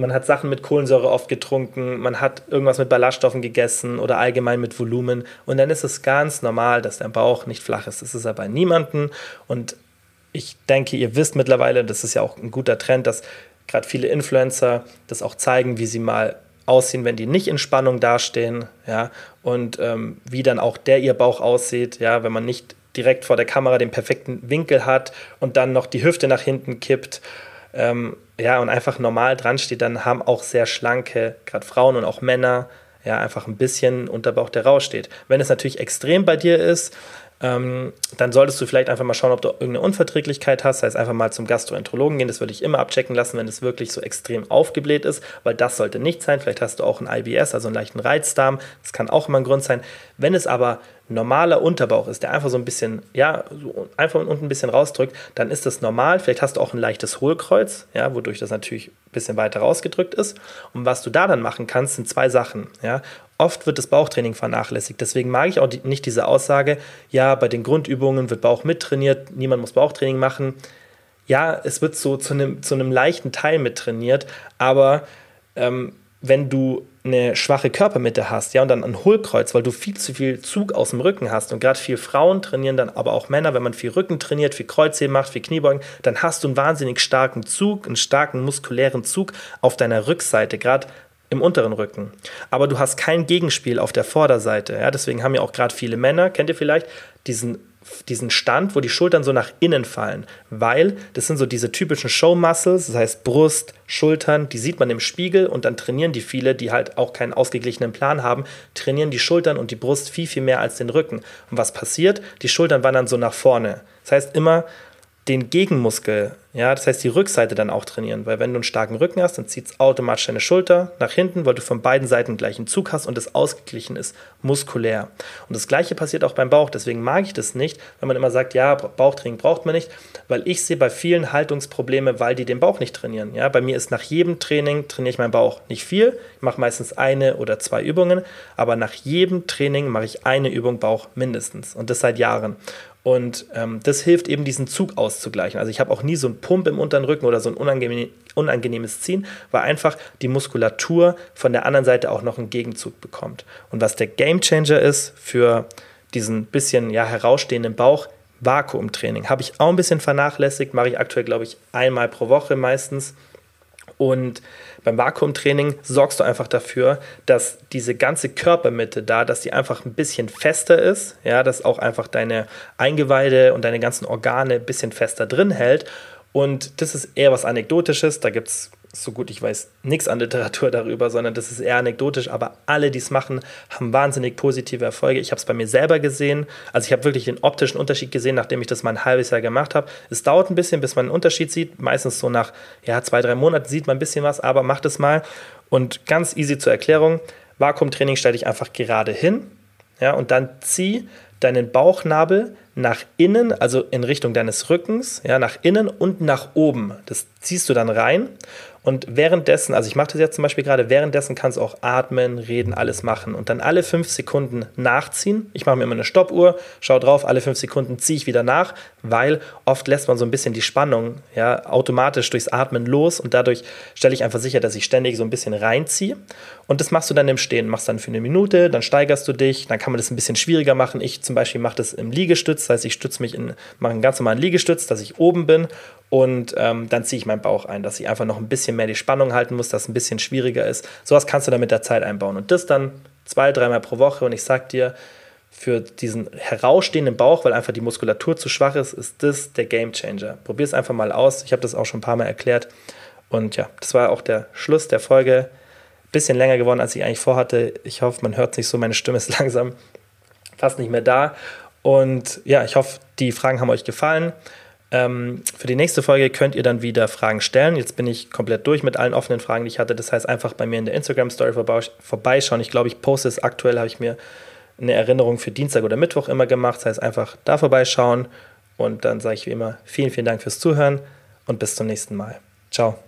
man hat Sachen mit Kohlensäure oft getrunken, man hat irgendwas mit Ballaststoffen gegessen oder allgemein mit Volumen. Und dann ist es ganz normal, dass der Bauch nicht flach ist. Das ist er bei niemandem. Und ich denke, ihr wisst mittlerweile, das ist ja auch ein guter Trend, dass gerade viele Influencer das auch zeigen, wie sie mal aussehen, wenn die nicht in Spannung dastehen, ja, und ähm, wie dann auch der ihr Bauch aussieht, ja, wenn man nicht direkt vor der Kamera den perfekten Winkel hat und dann noch die Hüfte nach hinten kippt, ähm, ja, und einfach normal dran steht, dann haben auch sehr schlanke, gerade Frauen und auch Männer, ja, einfach ein bisschen Unterbauch, der raussteht. Wenn es natürlich extrem bei dir ist, ähm, dann solltest du vielleicht einfach mal schauen, ob du irgendeine Unverträglichkeit hast. Das heißt, einfach mal zum Gastroenterologen gehen. Das würde ich immer abchecken lassen, wenn es wirklich so extrem aufgebläht ist, weil das sollte nicht sein. Vielleicht hast du auch ein IBS, also einen leichten Reizdarm. Das kann auch immer ein Grund sein. Wenn es aber normaler Unterbauch ist, der einfach so ein bisschen, ja, so einfach unten ein bisschen rausdrückt, dann ist das normal. Vielleicht hast du auch ein leichtes Hohlkreuz, ja, wodurch das natürlich ein bisschen weiter rausgedrückt ist. Und was du da dann machen kannst, sind zwei Sachen, ja. Oft wird das Bauchtraining vernachlässigt. Deswegen mag ich auch die, nicht diese Aussage, ja, bei den Grundübungen wird Bauch mittrainiert, niemand muss Bauchtraining machen. Ja, es wird so zu einem, zu leichten Teil mittrainiert, aber ähm, wenn du eine schwache Körpermitte hast, ja, und dann ein Hohlkreuz, weil du viel zu viel Zug aus dem Rücken hast und gerade viel Frauen trainieren dann, aber auch Männer, wenn man viel Rücken trainiert, viel Kreuzheben macht, viel Kniebeugen, dann hast du einen wahnsinnig starken Zug, einen starken muskulären Zug auf deiner Rückseite, gerade im unteren Rücken. Aber du hast kein Gegenspiel auf der Vorderseite. Ja? Deswegen haben ja auch gerade viele Männer, kennt ihr vielleicht, diesen, diesen Stand, wo die Schultern so nach innen fallen. Weil das sind so diese typischen Show-Muscles, das heißt Brust, Schultern, die sieht man im Spiegel und dann trainieren die viele, die halt auch keinen ausgeglichenen Plan haben, trainieren die Schultern und die Brust viel, viel mehr als den Rücken. Und was passiert? Die Schultern wandern so nach vorne. Das heißt immer den Gegenmuskel ja, das heißt, die Rückseite dann auch trainieren, weil wenn du einen starken Rücken hast, dann zieht es automatisch deine Schulter nach hinten, weil du von beiden Seiten gleichen Zug hast und es ausgeglichen ist, muskulär. Und das gleiche passiert auch beim Bauch, deswegen mag ich das nicht, wenn man immer sagt, ja, Bauchtraining braucht man nicht, weil ich sehe bei vielen Haltungsprobleme, weil die den Bauch nicht trainieren. Ja, bei mir ist nach jedem Training trainiere ich meinen Bauch nicht viel, ich mache meistens eine oder zwei Übungen, aber nach jedem Training mache ich eine Übung Bauch mindestens und das seit Jahren. Und ähm, das hilft eben, diesen Zug auszugleichen. Also ich habe auch nie so einen Pump im unteren Rücken oder so ein unangenehm, unangenehmes Ziehen, weil einfach die Muskulatur von der anderen Seite auch noch einen Gegenzug bekommt. Und was der Gamechanger ist für diesen bisschen ja, herausstehenden Bauch, Vakuumtraining. Habe ich auch ein bisschen vernachlässigt, mache ich aktuell, glaube ich, einmal pro Woche meistens. Und beim Vakuumtraining sorgst du einfach dafür, dass diese ganze Körpermitte da, dass die einfach ein bisschen fester ist, ja, dass auch einfach deine Eingeweide und deine ganzen Organe ein bisschen fester drin hält. Und das ist eher was Anekdotisches. Da gibt es so gut ich weiß, nichts an Literatur darüber, sondern das ist eher anekdotisch. Aber alle, die es machen, haben wahnsinnig positive Erfolge. Ich habe es bei mir selber gesehen. Also ich habe wirklich den optischen Unterschied gesehen, nachdem ich das mal ein halbes Jahr gemacht habe. Es dauert ein bisschen, bis man einen Unterschied sieht. Meistens so nach ja, zwei, drei Monaten sieht man ein bisschen was, aber macht es mal. Und ganz easy zur Erklärung. Vakuumtraining stelle ich einfach gerade hin. Ja, und dann zieh deinen Bauchnabel nach innen, also in Richtung deines Rückens, ja, nach innen und nach oben. Das ziehst du dann rein und währenddessen, also ich mache das jetzt zum Beispiel gerade, währenddessen kannst du auch atmen, reden, alles machen und dann alle fünf Sekunden nachziehen. Ich mache mir immer eine Stoppuhr, schau drauf, alle fünf Sekunden ziehe ich wieder nach, weil oft lässt man so ein bisschen die Spannung ja, automatisch durchs Atmen los und dadurch stelle ich einfach sicher, dass ich ständig so ein bisschen reinziehe. Und das machst du dann im Stehen, machst dann für eine Minute, dann steigerst du dich, dann kann man das ein bisschen schwieriger machen. Ich zum Beispiel mache das im Liegestütz, das heißt, ich stütze mich in, mache einen ganz normalen Liegestütz, dass ich oben bin und ähm, dann ziehe ich meinen Bauch ein, dass ich einfach noch ein bisschen mehr die Spannung halten muss, dass es ein bisschen schwieriger ist. Sowas kannst du dann mit der Zeit einbauen und das dann zwei, dreimal pro Woche und ich sag dir, für diesen herausstehenden Bauch, weil einfach die Muskulatur zu schwach ist, ist das der Game Changer. Probier es einfach mal aus. Ich habe das auch schon ein paar Mal erklärt. Und ja, das war auch der Schluss der Folge. Bisschen länger geworden, als ich eigentlich vorhatte. Ich hoffe, man hört es nicht so. Meine Stimme ist langsam fast nicht mehr da. Und ja, ich hoffe, die Fragen haben euch gefallen. Ähm, für die nächste Folge könnt ihr dann wieder Fragen stellen. Jetzt bin ich komplett durch mit allen offenen Fragen, die ich hatte. Das heißt, einfach bei mir in der Instagram-Story vorbeischauen. Ich glaube, ich poste es aktuell, habe ich mir eine Erinnerung für Dienstag oder Mittwoch immer gemacht. Das heißt, einfach da vorbeischauen. Und dann sage ich wie immer vielen, vielen Dank fürs Zuhören und bis zum nächsten Mal. Ciao.